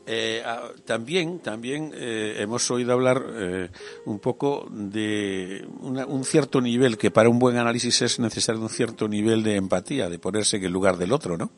[SPEAKER 2] Eh, también, también eh, hemos oído hablar un poco de un cierto nivel que para un buen análisis es necesario un cierto nivel de empatía, de ponerse en el lugar del otro, ¿no?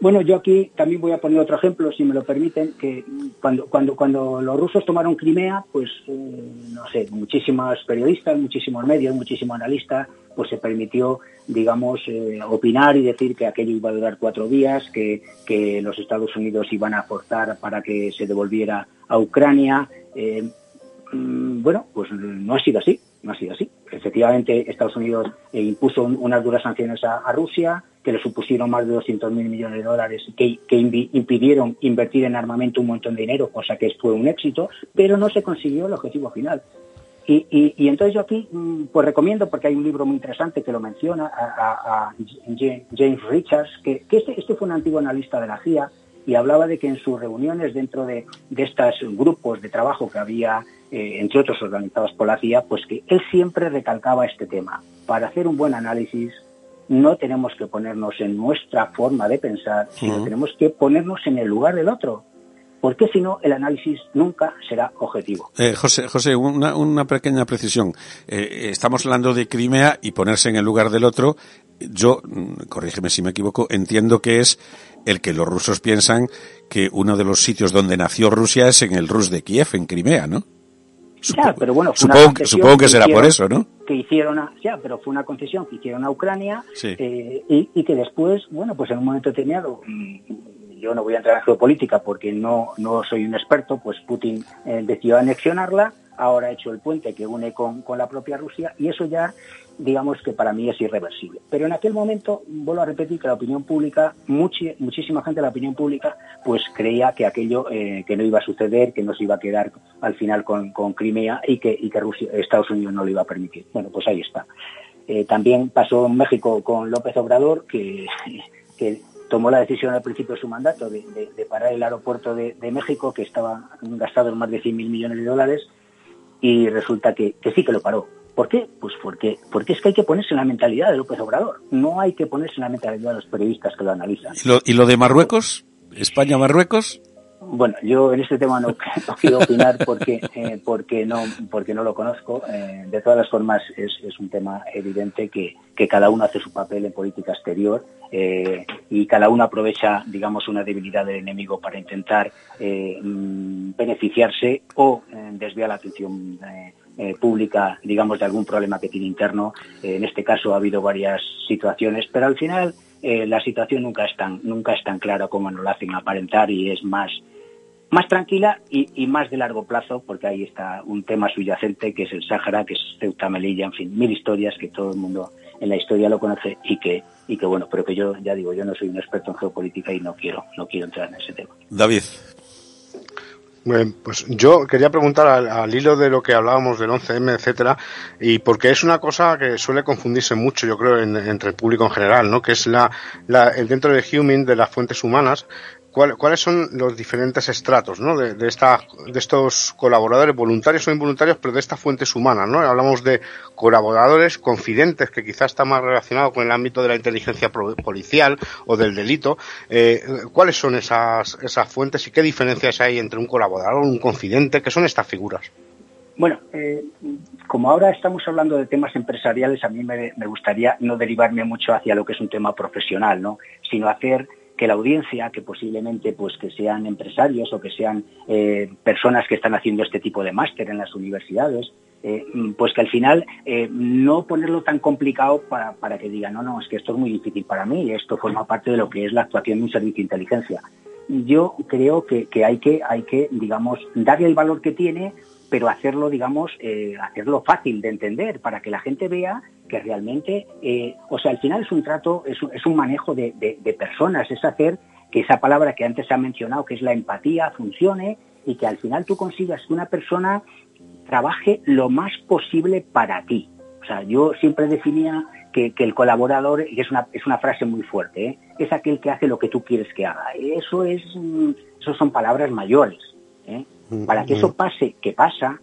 [SPEAKER 5] Bueno, yo aquí también voy a poner otro ejemplo, si me lo permiten, que cuando, cuando, cuando los rusos tomaron Crimea, pues, eh, no sé, muchísimos periodistas, muchísimos medios, muchísimos analistas, pues se permitió, digamos, eh, opinar y decir que aquello iba a durar cuatro días, que, que los Estados Unidos iban a aportar para que se devolviera a Ucrania. Eh, mm, bueno, pues no ha sido así, no ha sido así. Efectivamente, Estados Unidos impuso unas duras sanciones a Rusia, que le supusieron más de 200.000 millones de dólares, que, impidieron invertir en armamento un montón de dinero, cosa que fue un éxito, pero no se consiguió el objetivo final. Y, entonces yo aquí mm, pues recomiendo, porque hay un libro muy interesante que lo menciona, a, James Richards, que, este, este, fue un antiguo analista de la GIA y hablaba de que en sus reuniones dentro de, estos grupos de trabajo que había, eh, entre otros organizados por la CIA, pues que él siempre recalcaba este tema. Para hacer un buen análisis no tenemos que ponernos en nuestra forma de pensar, sino tenemos que ponernos en el lugar del otro. Porque si no, el análisis nunca será objetivo.
[SPEAKER 2] Eh, José, José una, una pequeña precisión. Eh, estamos hablando de Crimea y ponerse en el lugar del otro yo, mm, corrígeme si me equivoco, entiendo que es el que los rusos piensan que uno de los sitios donde nació Rusia es en el Rus de Kiev, en Crimea, ¿no?
[SPEAKER 5] Ya, pero bueno,
[SPEAKER 2] supongo, que, supongo que, será por eso, ¿no?
[SPEAKER 5] Que hicieron, a, ya, pero fue una concesión que hicieron a Ucrania eh, y, y, que después, bueno, pues en un momento determinado, mm, yo no voy a entrar en geopolítica porque no, no soy un experto, pues Putin eh, decidió anexionarla, ahora ha hecho el puente que une con, con la propia Rusia y eso ya digamos que para mí es irreversible. Pero en aquel momento, vuelvo a repetir que la opinión pública, muchísima gente de la opinión pública, pues creía que aquello eh, que no iba a suceder, que no se iba a quedar al final con, Crimea y que, y que Estados Unidos no lo iba a permitir. Bueno, pues ahí está. Eh, también pasó en México con López Obrador, que, tomó la decisión al principio de su mandato de, parar el aeropuerto de, México, que estaba gastado en más de 100.000 millones de dólares, y resulta que sí que lo paró ¿Por qué? Pues porque, porque es que hay que ponerse en la mentalidad de López Obrador. No hay que ponerse en la mentalidad de los periodistas que lo analizan.
[SPEAKER 2] ¿Y lo, de Marruecos? ¿España-Marruecos?
[SPEAKER 5] Bueno, yo en este tema no, *laughs* quiero opinar porque eh, porque no porque no lo conozco. Eh, de todas las formas es, es un tema evidente que, que, cada uno hace su papel en política exterior eh, y cada uno aprovecha, digamos, una debilidad del enemigo para intentar mm, beneficiarse o desviar la atención eh, pública, digamos, de algún problema que tiene interno. Eh, en este caso ha habido varias situaciones, pero al final eh, la situación nunca es tan nunca es tan clara como nos la hacen aparentar y es más más tranquila y, más de largo plazo, porque ahí está un tema subyacente que es el Sáhara, que es Ceuta, Melilla, en fin, mil historias que todo el mundo en la historia lo conoce y que y que bueno, pero que yo ya digo, yo no soy un experto en geopolítica y no quiero no quiero entrar en ese tema.
[SPEAKER 2] David,
[SPEAKER 3] pues yo quería preguntar al, hilo de lo que hablábamos del 11M, etcétera, y porque es una cosa que suele confundirse mucho, yo creo, entre el público en general, ¿no? Que es la, el dentro de Human de las fuentes humanas, cuáles son los diferentes estratos ¿no? de, de, esta, de estos colaboradores voluntarios o involuntarios, pero de estas fuentes humanas. ¿no? Hablamos de colaboradores confidentes, que quizás está más relacionado con el ámbito de la inteligencia policial o del delito. Eh, ¿Cuáles son esas, esas fuentes y qué diferencias hay entre un colaborador, un confidente? ¿Qué son estas figuras?
[SPEAKER 5] Bueno, eh, como ahora estamos hablando de temas empresariales, a mí me, me, gustaría no derivarme mucho hacia lo que es un tema profesional, ¿no? sino hacer que la audiencia, que posiblemente pues que sean empresarios o que sean eh, personas que están haciendo este tipo de máster en las universidades, eh, pues que al final eh, no ponerlo tan complicado para, para, que digan, no, no, es que esto es muy difícil para mí, esto forma parte de lo que es la actuación de un servicio de inteligencia. Yo creo que, que hay que, hay que, digamos, darle el valor que tiene, pero hacerlo, digamos, eh, hacerlo fácil de entender para que la gente vea que realmente, eh, o sea, al final es un trato, es un, es un manejo de, personas, es hacer que esa palabra que antes se ha mencionado, que es la empatía, funcione y que al final tú consigas que una persona trabaje lo más posible para ti. O sea, yo siempre definía que, que el colaborador, y es una, es una frase muy fuerte, ¿eh? es aquel que hace lo que tú quieres que haga. Eso es, mm, eso son palabras mayores. ¿eh? Para que eso pase, que pasa,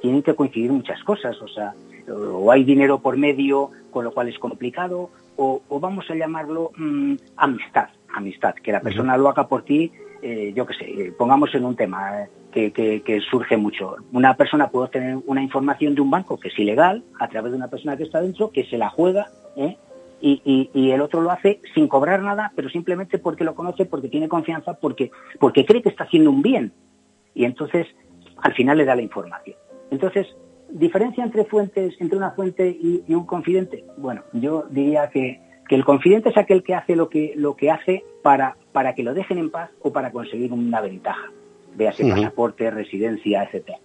[SPEAKER 5] tienen que coincidir muchas cosas. O sea, o hay dinero por medio, con lo cual es complicado, o, vamos a llamarlo mm, amistad, amistad, que la persona lo haga por ti, eh, yo qué sé, eh, pongamos en un tema que, que, surge mucho. Una persona puede tener una información de un banco que es ilegal a través de una persona que está dentro, que se la juega, ¿eh? Y, y, el otro lo hace sin cobrar nada, pero simplemente porque lo conoce, porque tiene confianza, porque, porque cree que está haciendo un bien y entonces al final le da la información. Entonces, ¿diferencia entre fuentes, entre una fuente y, un confidente? Bueno, yo diría que, que, el confidente es aquel que hace lo que, lo que hace para, para que lo dejen en paz o para conseguir una ventaja, véase pasaporte, residencia, etcétera.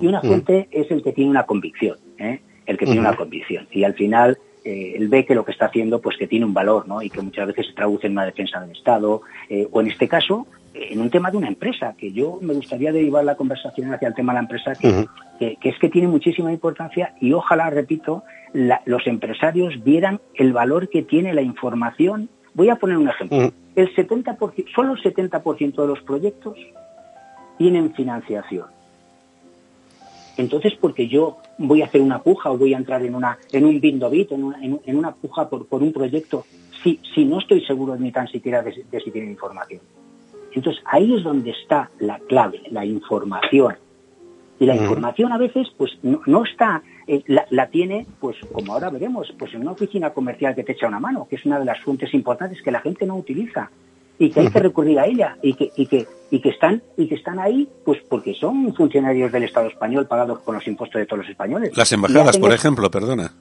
[SPEAKER 5] Y una fuente es el que tiene una convicción, ¿eh? el que tiene una convicción. Y al final eh, él ve que lo que está haciendo pues que tiene un valor ¿no? y que muchas veces se traduce en una defensa del Estado eh, o en este caso en un tema de una empresa, que yo me gustaría derivar la conversación hacia el tema de la empresa, que, que, es que tiene muchísima importancia y ojalá, repito, los empresarios vieran el valor que tiene la información. Voy a poner un ejemplo. El 70%, solo el 70% de los proyectos tienen financiación. Entonces, porque yo voy a hacer una puja o voy a entrar en una en un bindobit, en una, en, una puja por, por un proyecto, si, si no estoy seguro ni tan siquiera de si tiene información? Entonces ahí es donde está la clave, la información. Y la información a veces pues no, está, eh, la, tiene, pues como ahora veremos, pues en una oficina comercial que te echa una mano, que es una de las fuentes importantes que la gente no utiliza y que hay que recurrir a ella y que, y que, y que están, y que están ahí pues porque son funcionarios del Estado español pagados con los impuestos de todos los españoles.
[SPEAKER 2] Las embajadas, por ejemplo, perdona.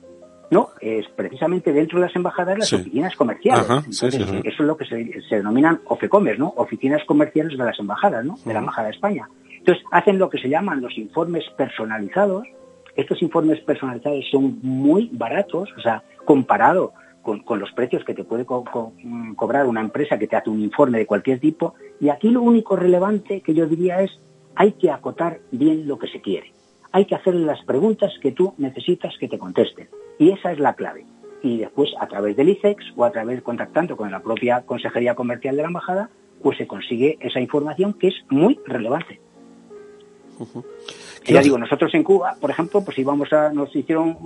[SPEAKER 5] No, es precisamente dentro de las embajadas las oficinas comerciales. Eso es lo que se, se, denominan OFECOMES, ¿no? Oficinas comerciales de las embajadas, ¿no? De la Embajada de España. Entonces, hacen lo que se llaman los informes personalizados. Estos informes personalizados son muy baratos, o sea, comparado con, los precios que te puede cobrar una empresa que te hace un informe de cualquier tipo. Y aquí lo único relevante que yo diría es, hay que acotar bien lo que se quiere. Hay que hacerle las preguntas que tú necesitas que te contesten. Y esa es la clave. Y después, a través del ICEX o a través contactando con la propia Consejería Comercial de la Embajada, pues se consigue esa información que es muy relevante. Ya digo, nosotros en Cuba, por ejemplo, pues íbamos a, nos hicieron,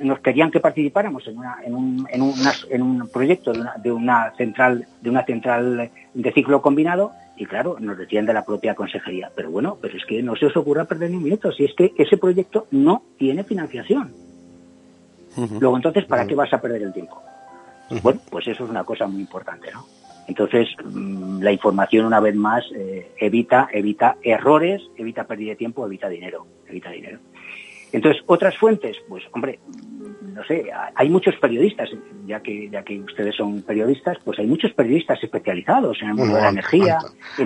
[SPEAKER 5] nos querían que participáramos en, una, en, un, en, en un proyecto de una, de una central, de una central de ciclo combinado y claro, nos decían de la propia consejería, pero bueno, pero es que no se os ocurra perder ni un minuto, si es que ese proyecto no tiene financiación. Luego entonces, ¿para qué vas a perder el tiempo? Bueno, pues eso es una cosa muy importante, ¿no? Entonces, mm, la información, una vez más, eh, evita, evita errores, evita pérdida de tiempo, evita dinero, evita dinero. Entonces, otras fuentes, pues, hombre, no sé, hay muchos periodistas, ya que ya que ustedes son periodistas, pues hay muchos periodistas especializados en el mundo de la energía.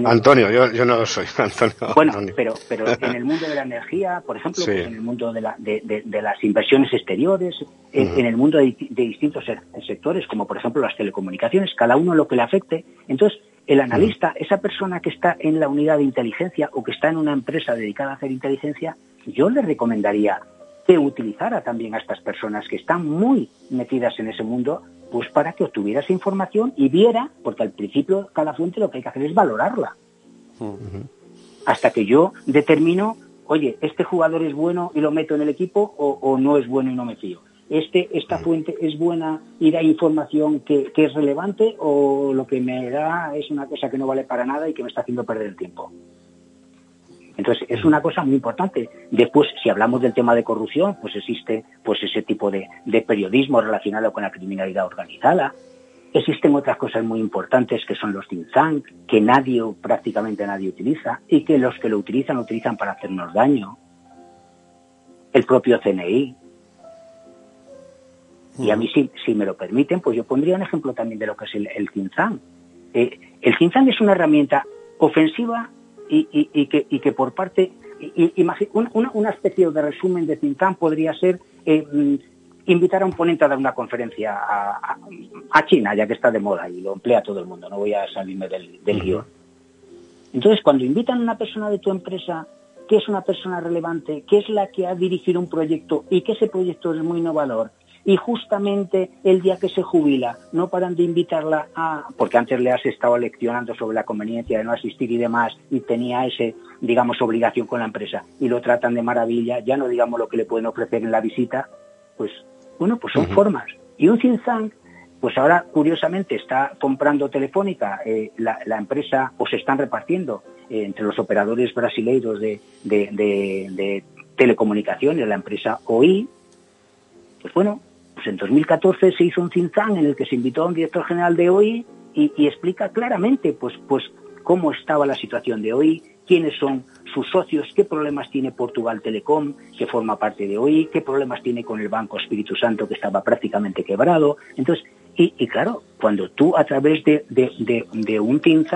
[SPEAKER 3] Antonio, yo, no soy *laughs* Antonio.
[SPEAKER 5] Bueno, pero pero *laughs* en el mundo de la energía, por ejemplo, pues en el mundo de, la, de, las inversiones exteriores, en, el mundo de, distintos sectores, como por ejemplo las telecomunicaciones, cada uno lo que le afecte. Entonces, el analista, esa persona que está en la unidad de inteligencia o que está en una empresa dedicada a hacer inteligencia, yo le recomendaría que utilizara también a estas personas que están muy metidas en ese mundo, pues para que obtuviera esa información y viera, porque al principio cada fuente lo que hay que hacer es valorarla. Hasta que yo determino, oye, este jugador es bueno y lo meto en el equipo o, no es bueno y no me fío. Este, esta fuente es buena y da información que, que es relevante o lo que me da es una cosa que no vale para nada y que me está haciendo perder el tiempo. Entonces, es una cosa muy importante. Después, si hablamos del tema de corrupción, pues existe pues ese tipo de, periodismo relacionado con la criminalidad organizada. Existen otras cosas muy importantes que son los think que nadie prácticamente nadie utiliza y que los que lo utilizan lo utilizan para hacernos daño. El propio CNI. Y a mí, si, si me lo permiten, pues yo pondría un ejemplo también de lo que es el, el eh, el think es una herramienta ofensiva y, que, y que por parte, una, una, especie de resumen de Tintán podría ser eh, mm, invitar a un ponente a dar una conferencia a, a, China, ya que está de moda y lo emplea todo el mundo, no voy a salirme del, del guion. Entonces, cuando invitan a una persona de tu empresa que es una persona relevante, que es la que ha dirigido un proyecto y que ese proyecto es muy innovador y justamente el día que se jubila no paran de invitarla a, porque antes le has estado leccionando sobre la conveniencia de no asistir y demás y tenía ese, digamos, obligación con la empresa y lo tratan de maravilla, ya no digamos lo que le pueden ofrecer en la visita, pues bueno, pues son formas. Y un think pues ahora curiosamente está comprando Telefónica eh, la, empresa o se están repartiendo eh, entre los operadores brasileiros de, de, de, de telecomunicaciones, la empresa OI, pues bueno, pues en 2014 se hizo un think en el que se invitó a un director general de OI y, explica claramente pues, pues cómo estaba la situación de OI, quiénes son sus socios, qué problemas tiene Portugal Telecom, que forma parte de OI, qué problemas tiene con el Banco Espíritu Santo, que estaba prácticamente quebrado. Entonces, y, claro, cuando tú a través de, de, un think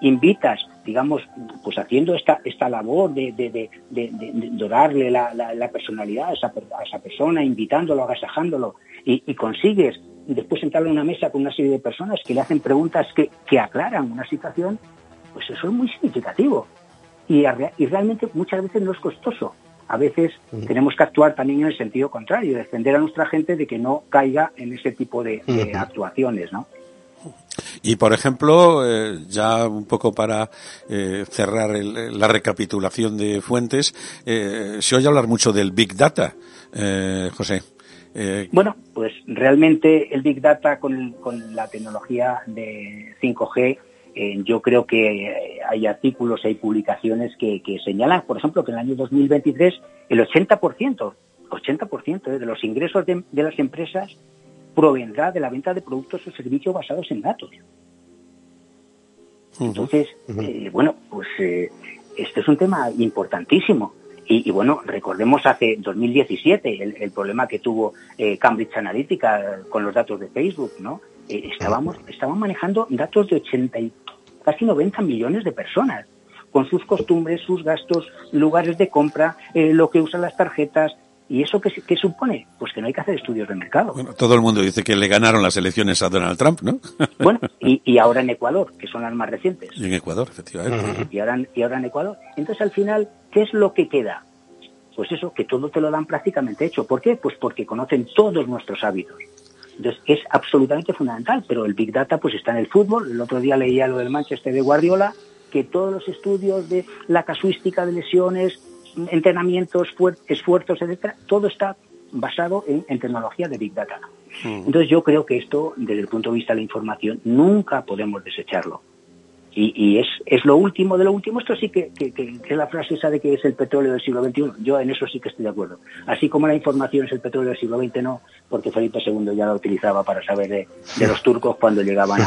[SPEAKER 5] invitas, digamos, pues haciendo esta, esta labor de, de, dorarle la, la, personalidad a esa, a esa, persona, invitándolo, agasajándolo, y, y, consigues después sentarlo en una mesa con una serie de personas que le hacen preguntas que, que aclaran una situación, pues eso es muy significativo. Y, y realmente muchas veces no es costoso. A veces tenemos que actuar también en el sentido contrario, defender a nuestra gente de que no caiga en ese tipo de, actuaciones, ¿no?
[SPEAKER 2] Y por ejemplo, eh, ya un poco para eh, cerrar la recapitulación de fuentes, eh, se oye hablar mucho del Big Data, José.
[SPEAKER 5] bueno, pues realmente el Big Data con, la tecnología de 5G yo creo que hay artículos, hay publicaciones que, señalan, por ejemplo, que en el año 2023 el 80%, 80% de los ingresos de, las empresas provendrá de la venta de productos o servicios basados en datos. Entonces, bueno, pues este es un tema importantísimo. Y, bueno, recordemos hace 2017 el, el problema que tuvo eh, Cambridge Analytica con los datos de Facebook, ¿no? Eh, estábamos, estaban manejando datos de 80 y casi 90 millones de personas, con sus costumbres, sus gastos, lugares de compra, eh, lo que usan las tarjetas, ¿Y eso qué, qué, supone? Pues que no hay que hacer estudios de mercado.
[SPEAKER 2] Bueno, todo el mundo dice que le ganaron las elecciones a Donald Trump, ¿no? *laughs*
[SPEAKER 5] Bueno, y, y ahora en Ecuador, que son las más recientes.
[SPEAKER 2] Y en Ecuador, efectivamente.
[SPEAKER 5] Y ahora, y ahora en Ecuador. Entonces, al final, ¿qué es lo que queda? Pues eso, que todo te lo dan prácticamente hecho. ¿Por qué? Pues porque conocen todos nuestros hábitos. Entonces, es absolutamente fundamental, pero el Big Data pues está en el fútbol. El otro día leía lo del Manchester de Guardiola, que todos los estudios de la casuística de lesiones, entrenamientos, esfuerzos, etcétera, todo está basado en, tecnología de Big Data. Mm. Entonces yo creo que esto, desde el punto de vista de la información, nunca podemos desecharlo. Y, es, es lo último de lo último. Esto sí que, que, que, la frase esa de que es el petróleo del siglo XXI. Yo en eso sí que estoy de acuerdo. Así como la información es el petróleo del siglo XX, no, porque Felipe II ya la utilizaba para saber de, los turcos cuando llegaban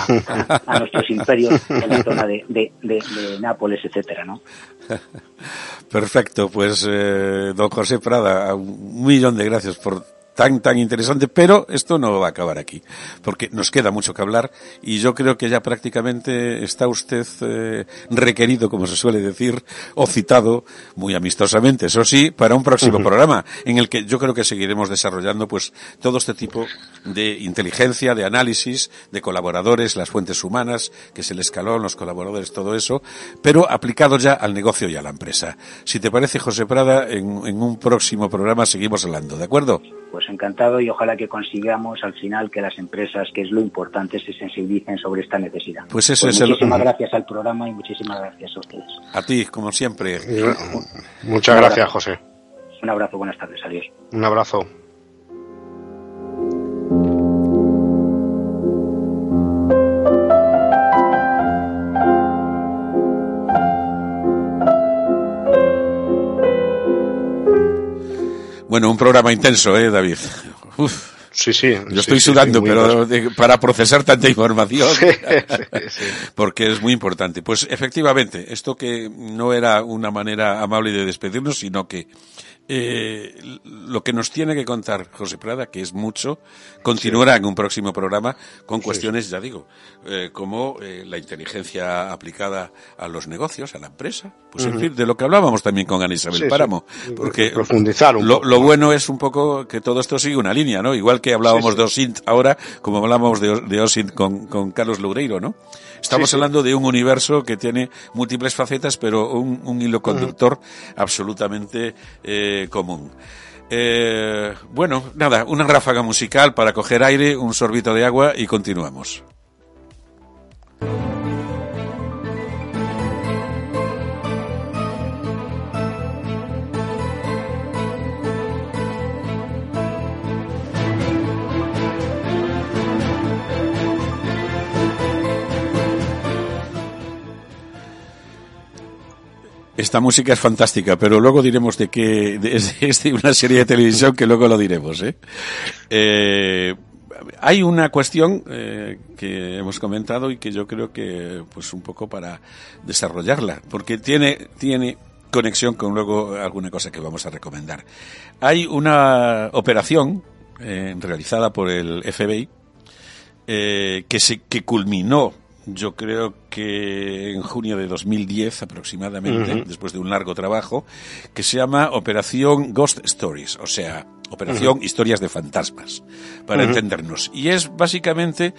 [SPEAKER 5] a, nuestros imperios en la zona de, de, de Nápoles, etcétera, ¿no? *laughs*
[SPEAKER 2] Perfecto, pues eh, don José Prada, un millón de gracias por tan, tan interesante, pero esto no va a acabar aquí, porque nos queda mucho que hablar y yo creo que ya prácticamente está usted eh, requerido, como se suele decir, o citado, muy amistosamente, eso sí, para un próximo programa, en el que yo creo que seguiremos desarrollando pues todo este tipo de inteligencia, de análisis, de colaboradores, las fuentes humanas, que se el escalón, los colaboradores, todo eso, pero aplicado ya al negocio y a la empresa. Si te parece, José Prada, en, en un próximo programa seguimos hablando, ¿de acuerdo?
[SPEAKER 5] pues encantado y ojalá que consigamos al final que las empresas, que es lo importante, se sensibilicen sobre esta necesidad.
[SPEAKER 2] Pues eso
[SPEAKER 5] pues
[SPEAKER 2] es
[SPEAKER 5] muchísimas gracias al programa y muchísimas gracias a ustedes.
[SPEAKER 2] A ti, como siempre.
[SPEAKER 3] Muchas gracias, José.
[SPEAKER 5] Un abrazo, buenas tardes, adiós.
[SPEAKER 3] Un abrazo.
[SPEAKER 2] Bueno, un programa intenso, ¿eh, David? Uf.
[SPEAKER 3] Sí, sí.
[SPEAKER 2] Yo estoy sudando, pero para procesar tanta información, porque es muy importante. Pues efectivamente, esto que no era una manera amable de despedirnos, sino que eh, lo que nos tiene que contar José Prada, que es mucho, continuará en un próximo programa con cuestiones, ya digo, eh, como eh, la inteligencia aplicada a los negocios, a la empresa, pues en fin, de lo que hablábamos también con Ana Isabel Páramo, porque
[SPEAKER 3] profundizar
[SPEAKER 2] lo, lo, bueno es un poco que todo esto sigue una línea, ¿no? Igual que hablábamos de OSINT ahora, como hablábamos de, de OSINT con, con Carlos Loureiro, ¿no? Estamos hablando de un universo que tiene múltiples facetas, pero un, un hilo conductor absolutamente eh, común. Eh, bueno, nada, una ráfaga musical para coger aire, un sorbito de agua y continuamos. Esta música es fantástica, pero luego diremos de que *laughs* es, de una serie de televisión que luego lo diremos. ¿eh? Eh, hay una cuestión eh, que hemos comentado y que yo creo que, pues, un poco para desarrollarla, porque tiene tiene conexión con luego alguna cosa que vamos a recomendar. Hay una operación realizada por el FBI que se que culminó yo creo que en junio de 2010 aproximadamente, después de un largo trabajo, que se llama Operación Ghost Stories, o sea, Operación Historias de Fantasmas, para entendernos. Y es básicamente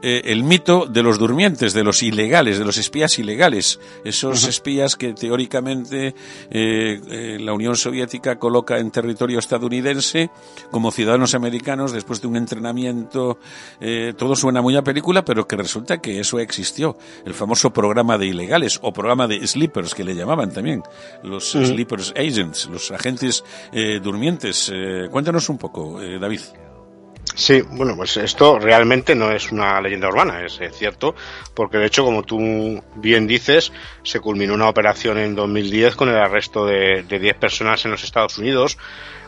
[SPEAKER 2] eh, el mito de los durmientes, de los ilegales, de los espías ilegales, esos espías que teóricamente eh, eh, la Unión Soviética coloca en territorio estadounidense como ciudadanos americanos después de un entrenamiento. todo suena muy a película, pero que resulta que eso existió. El famoso programa de ilegales o programa de sleepers que le llamaban también, los sleepers agents, los agentes durmientes. cuéntanos un poco, David.
[SPEAKER 3] Sí, bueno, pues esto realmente no es una leyenda urbana, es, cierto, porque de hecho, como tú bien dices, se culminó una operación en 2010 con el arresto de, de 10 personas en los Estados Unidos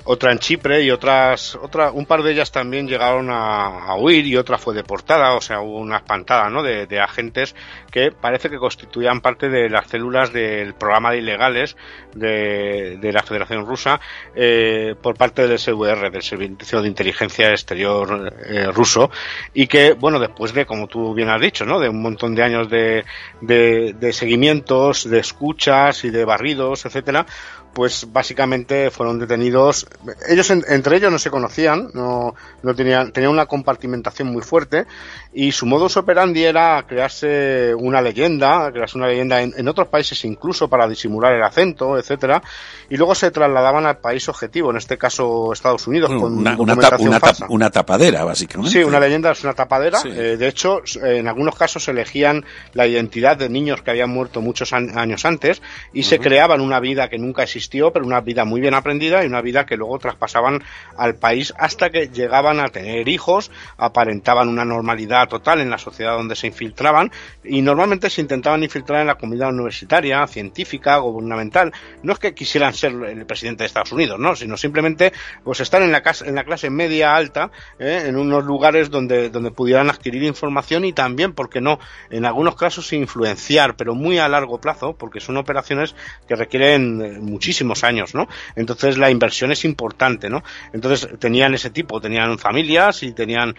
[SPEAKER 3] otra en Chipre y otras, otra, un par de ellas también llegaron a, huir y otra fue deportada, o sea, hubo una espantada, ¿no? De, agentes que parece que constituían parte de las células del programa de ilegales de, la Federación Rusa eh, por parte del SVR, del Servicio de Inteligencia Exterior eh, ruso, y que, bueno, después de, como tú bien has dicho, ¿no? De un montón de años de, de, de seguimientos, de escuchas y de barridos, etcétera, pues básicamente fueron detenidos. Ellos entre ellos no se conocían, no, no tenían, tenían una compartimentación muy fuerte y su modus operandi era crearse una leyenda, crearse una leyenda en, otros países incluso para disimular el acento, etcétera, y luego se trasladaban al país objetivo, en este caso Estados Unidos, con
[SPEAKER 2] una, una, tapadera, básicamente.
[SPEAKER 3] Sí, una leyenda es una tapadera. Eh, de hecho, en algunos casos elegían la identidad de niños que habían muerto muchos años antes y se creaban una vida que nunca pero una vida muy bien aprendida y una vida que luego traspasaban al país hasta que llegaban a tener hijos, aparentaban una normalidad total en la sociedad donde se infiltraban y normalmente se intentaban infiltrar en la comunidad universitaria, científica, gubernamental. No es que quisieran ser el presidente de Estados Unidos, no, sino simplemente pues estar en la, en la clase media alta, ¿eh? en unos lugares donde, donde pudieran adquirir información y también, porque no, en algunos casos influenciar, pero muy a largo plazo, porque son operaciones que requieren eh, muchísimos años, ¿no? Entonces la inversión es importante, ¿no? Entonces tenían ese tipo, tenían familias y tenían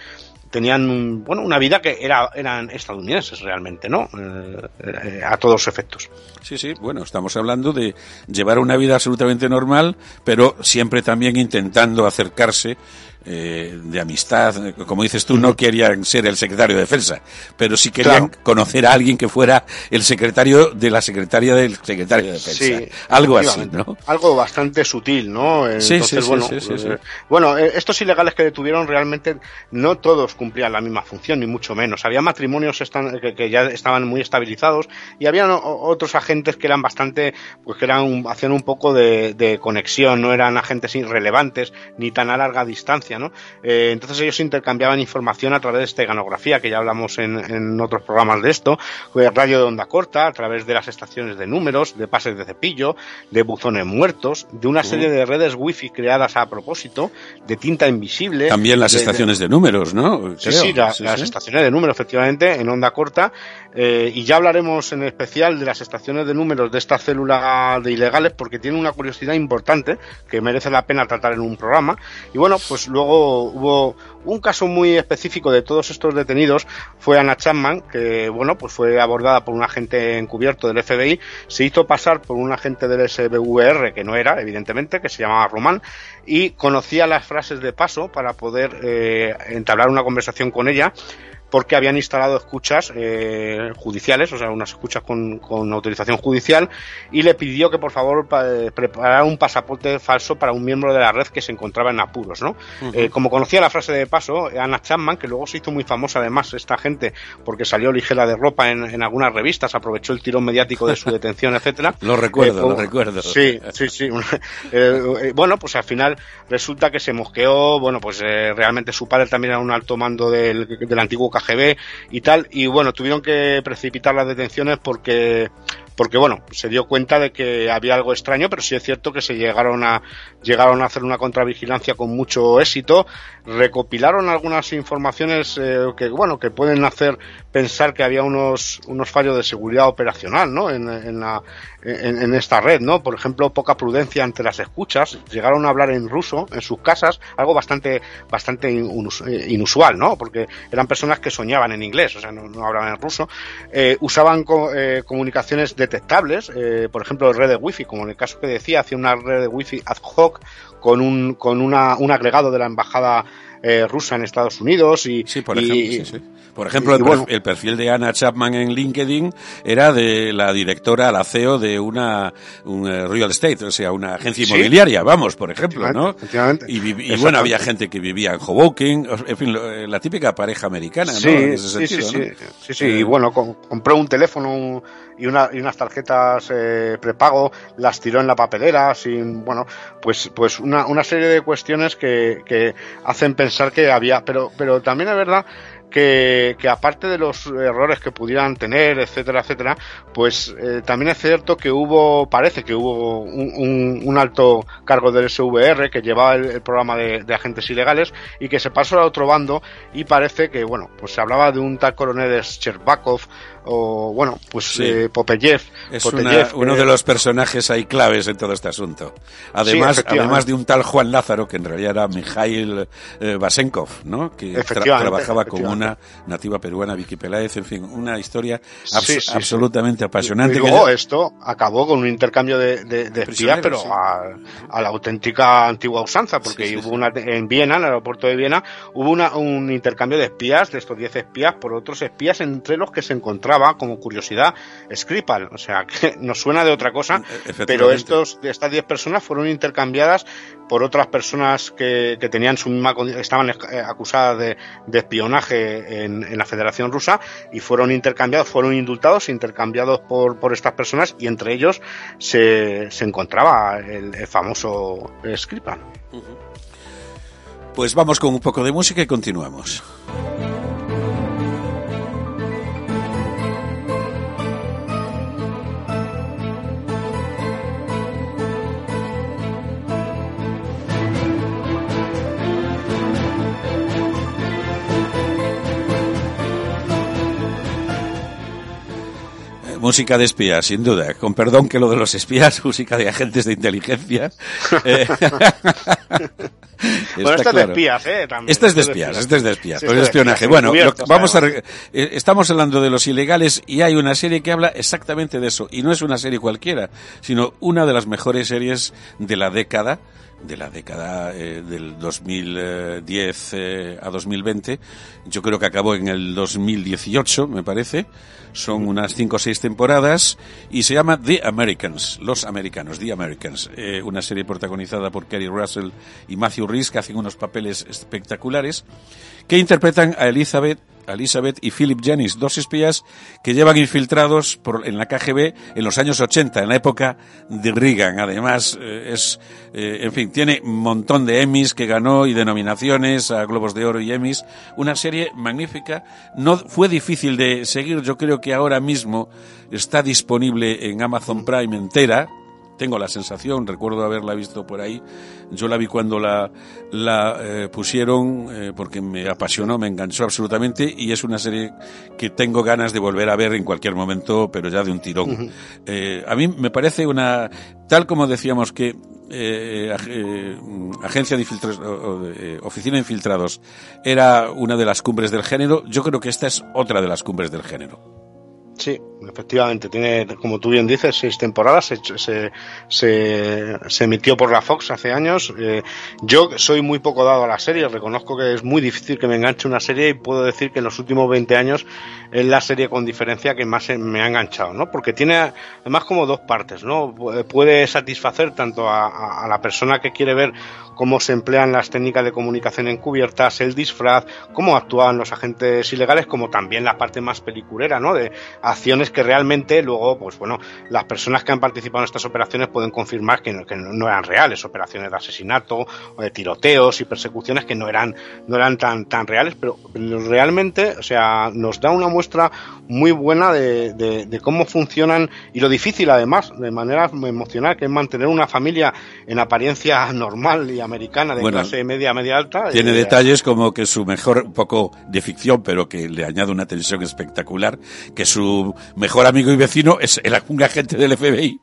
[SPEAKER 3] tenían bueno una vida que era eran estadounidenses realmente no eh, eh, a todos efectos
[SPEAKER 2] sí sí bueno estamos hablando de llevar una vida absolutamente normal pero siempre también intentando acercarse eh, de amistad, como dices tú, no querían ser el secretario de defensa, pero sí querían conocer a alguien que fuera el secretario de la secretaria del secretario de defensa. algo así, ¿no?
[SPEAKER 3] Algo bastante sutil, ¿no?
[SPEAKER 2] sí, sí, bueno,
[SPEAKER 3] sí, eh, bueno eh, estos ilegales que detuvieron realmente no todos cumplían la misma función, ni mucho menos. Había matrimonios que, ya estaban muy estabilizados y había otros agentes que eran bastante, pues que eran, hacían un poco de, de conexión, no eran agentes irrelevantes ni tan a larga distancia eh, entonces ellos intercambiaban información a través de esteganografía, que ya hablamos en, otros programas de esto, radio de onda corta, a través de las estaciones de números, de pases de cepillo, de buzones muertos, de una serie de redes wifi creadas a propósito, de tinta invisible.
[SPEAKER 2] También las estaciones de, números, ¿no?
[SPEAKER 3] Sí, sí, las estaciones de números, efectivamente, en onda corta. Eh, y ya hablaremos en especial de las estaciones de números de esta célula de ilegales porque tiene una curiosidad importante que merece la pena tratar en un programa. Y bueno, pues luego luego hubo un caso muy específico de todos estos detenidos, fue Anna Chapman, que bueno, pues fue abordada por un agente encubierto del FBI, se hizo pasar por un agente del SBVR, que no era, evidentemente, que se llamaba Román, y conocía las frases de paso para poder eh, entablar una conversación con ella porque habían instalado escuchas eh, judiciales, o sea, unas escuchas con, con, autorización judicial, y le pidió que por favor eh, preparara un pasaporte falso para un miembro de la red que se encontraba en apuros, ¿no? eh, como conocía la frase de paso, Anna Chapman, que luego se hizo muy famosa además esta gente, porque salió ligera de ropa en, en algunas revistas, aprovechó el tirón mediático de su *laughs* detención, etcétera.
[SPEAKER 2] lo recuerdo, lo recuerdo.
[SPEAKER 3] Sí, sí, sí. *laughs* Eh, bueno, pues al final resulta que se mosqueó, bueno, pues realmente su padre también era un alto mando del, del antiguo KGB y tal, y bueno, tuvieron que precipitar las detenciones porque porque bueno, se dio cuenta de que había algo extraño, pero sí es cierto que se llegaron a llegaron a hacer una contravigilancia con mucho éxito, recopilaron algunas informaciones eh, que bueno, que pueden hacer pensar que había unos unos fallos de seguridad operacional, ¿no? En, en, la, en, esta red, ¿no? Por ejemplo, poca prudencia ante las escuchas, llegaron a hablar en ruso en sus casas, algo bastante bastante eh, inusual, ¿no? Porque eran personas que soñaban en inglés, o sea, no, hablaban en ruso, eh, usaban eh, comunicaciones detectables, eh, por ejemplo, red de wifi, como en el caso que decía, hacía una red de wifi ad hoc con un, con una, un agregado de la embajada eh, rusa en Estados Unidos y,
[SPEAKER 2] sí, por ejemplo, Por ejemplo el, perfil de Anna Chapman en LinkedIn era de la directora, la CEO de una un eh, real estate, o sea, una agencia inmobiliaria, vamos, por ejemplo, ¿no? Y, bueno, había gente que vivía en Hoboken, en fin, eh, la típica pareja americana, ¿no?
[SPEAKER 3] Sí, sí, sí, sí, sí, y bueno, compró un teléfono y, una, y unas tarjetas prepago, las tiró en la papelera, sin, bueno, pues, pues una, una serie de cuestiones que, que hacen pensar que había, pero, pero también es verdad que, que, aparte de los errores que pudieran tener, etcétera, etcétera, pues eh, también es cierto que hubo, parece que hubo un, un, un alto cargo del SVR que llevaba el, el programa de, de, agentes ilegales y que se pasó al otro bando y parece que, bueno, pues se hablaba de un tal coronel Sherbakov o, bueno, pues sí. eh, Popeyev.
[SPEAKER 2] Es una, uno de los personajes ahí claves en todo este asunto. Además, sí, además de un tal Juan Lázaro, que en realidad era Mikhail eh, Basenkov, ¿no? Que tra trabajaba con una nativa peruana, Vicky Peláez, en fin, una historia abs sí, sí, absolutamente apasionante.
[SPEAKER 3] Y luego que... esto acabó con un intercambio de, de, de espías, pero a, a, la auténtica antigua usanza, porque hubo una, en Viena, en el aeropuerto de Viena, hubo una, un intercambio de espías, de estos 10 espías, por otros espías, entre los que se encontraban como curiosidad Skripal, o sea, *laughs* que nos suena de otra cosa, pero estos, estas 10 personas fueron intercambiadas por otras personas que, tenían su misma estaban eh, acusadas de, espionaje en, la Federación Rusa y fueron intercambiados, fueron indultados, intercambiados por, estas personas y entre ellos se, se encontraba el, el famoso Skripal.
[SPEAKER 2] Pues vamos con un poco de música y continuamos. Música de espías, sin duda. Con perdón que lo de los espías, *laughs* música de agentes de inteligencia.
[SPEAKER 3] Eh, *laughs* bueno, claro. es de espías, ¿eh?
[SPEAKER 2] También. Este es de espías, este es de espías, sí, pues de espionaje. Bueno, lo, vamos a, eh, estamos hablando de los ilegales y hay una serie que habla exactamente de eso. Y no es una serie cualquiera, sino una de las mejores series de la década de la década eh, del 2010 eh, a 2020. Yo creo que acabó en el 2018, me parece. Son unas cinco o seis temporadas y se llama The Americans, Los Americanos, The Americans. Eh, una serie protagonizada por Kerry Russell y Matthew Rhys que hacen unos papeles espectaculares que interpretan a Elizabeth Elizabeth y Philip Jennings, dos espías que llevan infiltrados por, en la KGB en los años 80, en la época de Reagan. Además, eh, es, eh, en fin, tiene un montón de Emmys que ganó y denominaciones a Globos de Oro y Emmys. Una serie magnífica. No fue difícil de seguir. Yo creo que ahora mismo está disponible en Amazon Prime entera tengo la sensación, recuerdo haberla visto por ahí, yo la vi cuando la, la eh, pusieron eh, porque me apasionó, me enganchó absolutamente y es una serie que tengo ganas de volver a ver en cualquier momento, pero ya de un tirón. Uh -huh. eh, a mí me parece una, tal como decíamos que eh, eh, agencia de infiltrados, eh, oficina de infiltrados era una de las cumbres del género, yo creo que esta es otra de las cumbres del género.
[SPEAKER 3] Sí, efectivamente, tiene, como tú bien dices, seis temporadas, se, se, emitió por la Fox hace años. Eh, yo soy muy poco dado a la serie, reconozco que es muy difícil que me enganche una serie y puedo decir que en los últimos 20 años es la serie con diferencia que más me ha enganchado, ¿no? Porque tiene además como dos partes, ¿no? Puede satisfacer tanto a la persona que quiere ver cómo se emplean las técnicas de comunicación encubiertas, el disfraz, cómo actúan los agentes ilegales, como también la parte más peliculera, ¿no? De acciones que realmente luego, pues bueno, las personas que han participado en estas operaciones pueden confirmar que no, que no eran reales, operaciones de asesinato, de tiroteos y persecuciones que no eran, no eran tan, tan reales, pero realmente, o sea, nos da una muestra muy buena de, de cómo funcionan y lo difícil además, de manera emocional, que es mantener una familia en apariencia normal y americana de bueno, clase media, media alta.
[SPEAKER 2] Tiene detalles como que su mejor, un poco de ficción, pero que le añade una tensión espectacular, que su mejor amigo y vecino es el, un agente del FBI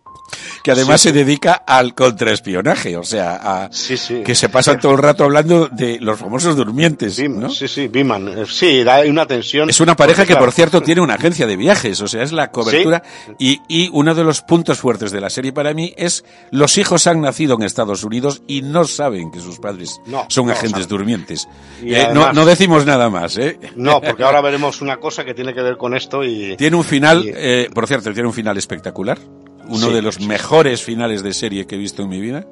[SPEAKER 2] que además sí, se dedica al contraespionaje, o sea, a
[SPEAKER 3] sí,
[SPEAKER 2] que se pasan todo el rato hablando de los famosos durmientes, ¿no?
[SPEAKER 3] Sí, sí, Biman, eh, sí, da una tensión.
[SPEAKER 2] Es una pareja que, por cierto, tiene una agencia de viajes, o sea, es la cobertura y, y uno de los puntos fuertes de la serie para mí es los hijos han nacido en Estados Unidos y no saben que sus padres
[SPEAKER 3] no,
[SPEAKER 2] son agentes durmientes. Eh, además, no, no, decimos nada más, ¿eh?
[SPEAKER 3] No, porque ahora veremos una cosa que tiene que ver con esto y...
[SPEAKER 2] Tiene un final, y... eh, por cierto, tiene un final espectacular uno sí, de los sí. mejores finales de serie que he visto en mi vida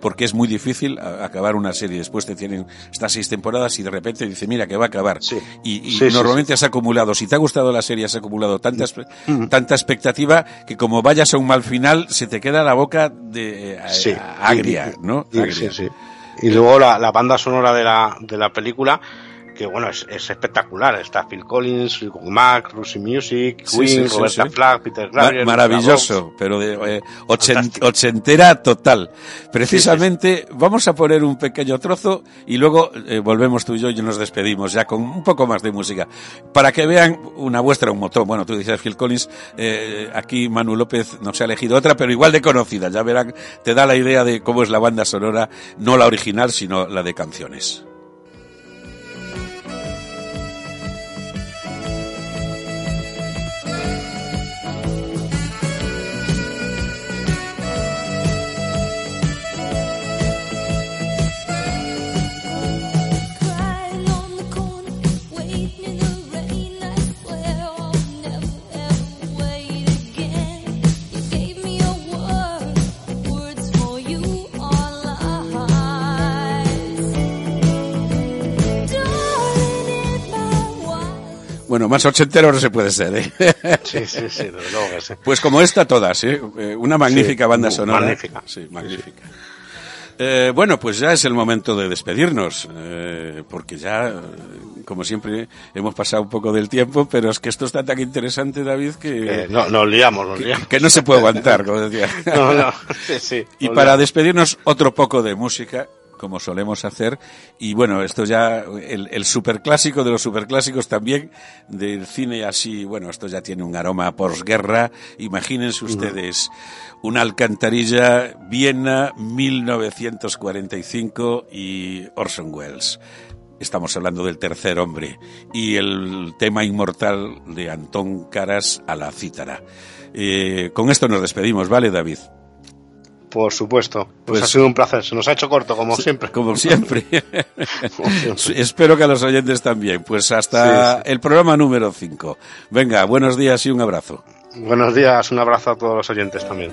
[SPEAKER 2] porque es muy difícil acabar una serie. Después te tienen estas seis temporadas y de repente dice, mira, que va a acabar.
[SPEAKER 3] Sí.
[SPEAKER 2] Y, y sí, normalmente has acumulado, si te ha gustado la serie, has acumulado tanta, mm. tanta expectativa que como vayas a un mal final, se te queda la boca de, agria, ¿no?
[SPEAKER 3] Agria. Y luego la, la banda sonora de la, de la película que bueno, es, es, espectacular. Está Phil Collins, Phil Mac, Rusty Music, Queen, sí, sí, Roberta Flack, Peter Gabriel.
[SPEAKER 2] Ma maravilloso, pero de eh, ochent ochentera total. Precisamente vamos a poner un pequeño trozo y luego eh, volvemos tú y yo y nos despedimos ya con un poco más de música. Para que vean una muestra, un montón. Bueno, tú dices Phil Collins, eh, aquí Manu López nos ha elegido otra, pero igual de conocida. Ya verán, te da la idea de cómo es la banda sonora, no la original, sino la de canciones. Bueno, más ochentero no se puede ser, ¿eh? *laughs*
[SPEAKER 3] Sí, sí, sí, luego que sí.
[SPEAKER 2] Pues como esta todas, ¿eh? Una magnífica
[SPEAKER 3] Sí,
[SPEAKER 2] banda sonora.
[SPEAKER 3] magnífica.
[SPEAKER 2] Sí, magnífica. Eh, bueno, pues ya es el momento de despedirnos, eh, porque ya, eh, como siempre, hemos pasado un poco del tiempo, pero es que esto está tan interesante, David, que,
[SPEAKER 3] Eh, no, nos liamos, nos liamos.
[SPEAKER 2] que no se puede aguantar, como decía. *laughs*
[SPEAKER 3] No, no, sí, sí.
[SPEAKER 2] Y para
[SPEAKER 3] liamos.
[SPEAKER 2] despedirnos, otro poco de música, como solemos hacer. Y bueno, esto ya, el, el superclásico de los superclásicos también, del cine así, bueno, esto ya tiene un aroma posguerra. Imagínense ustedes, una alcantarilla, Viena, 1945 y Orson Welles. Estamos hablando del tercer hombre y el tema inmortal de Antón Caras a la cítara. Eh, con esto nos despedimos, ¿vale, David?
[SPEAKER 3] Por supuesto. Pues,
[SPEAKER 2] Pues-
[SPEAKER 3] ha sido un placer. Se nos ha hecho corto, como siempre.
[SPEAKER 2] Como siempre. *laughs* *laughs*
[SPEAKER 3] Como siempre.
[SPEAKER 2] Espero que a los oyentes también. Pues hasta
[SPEAKER 3] Sí, sí.
[SPEAKER 2] el programa número 5. Venga, buenos días y un abrazo.
[SPEAKER 3] Buenos días, un abrazo a todos los oyentes también.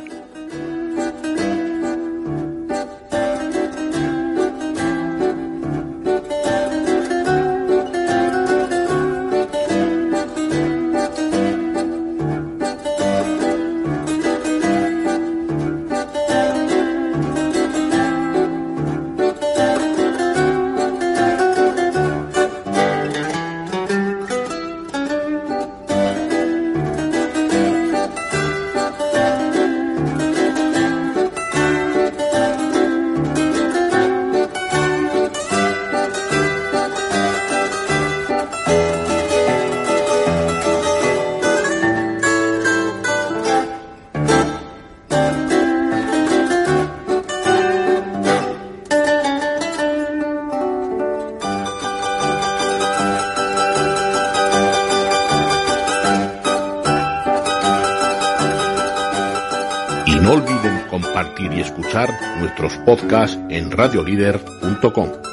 [SPEAKER 1] Podcasts en radiolider.com.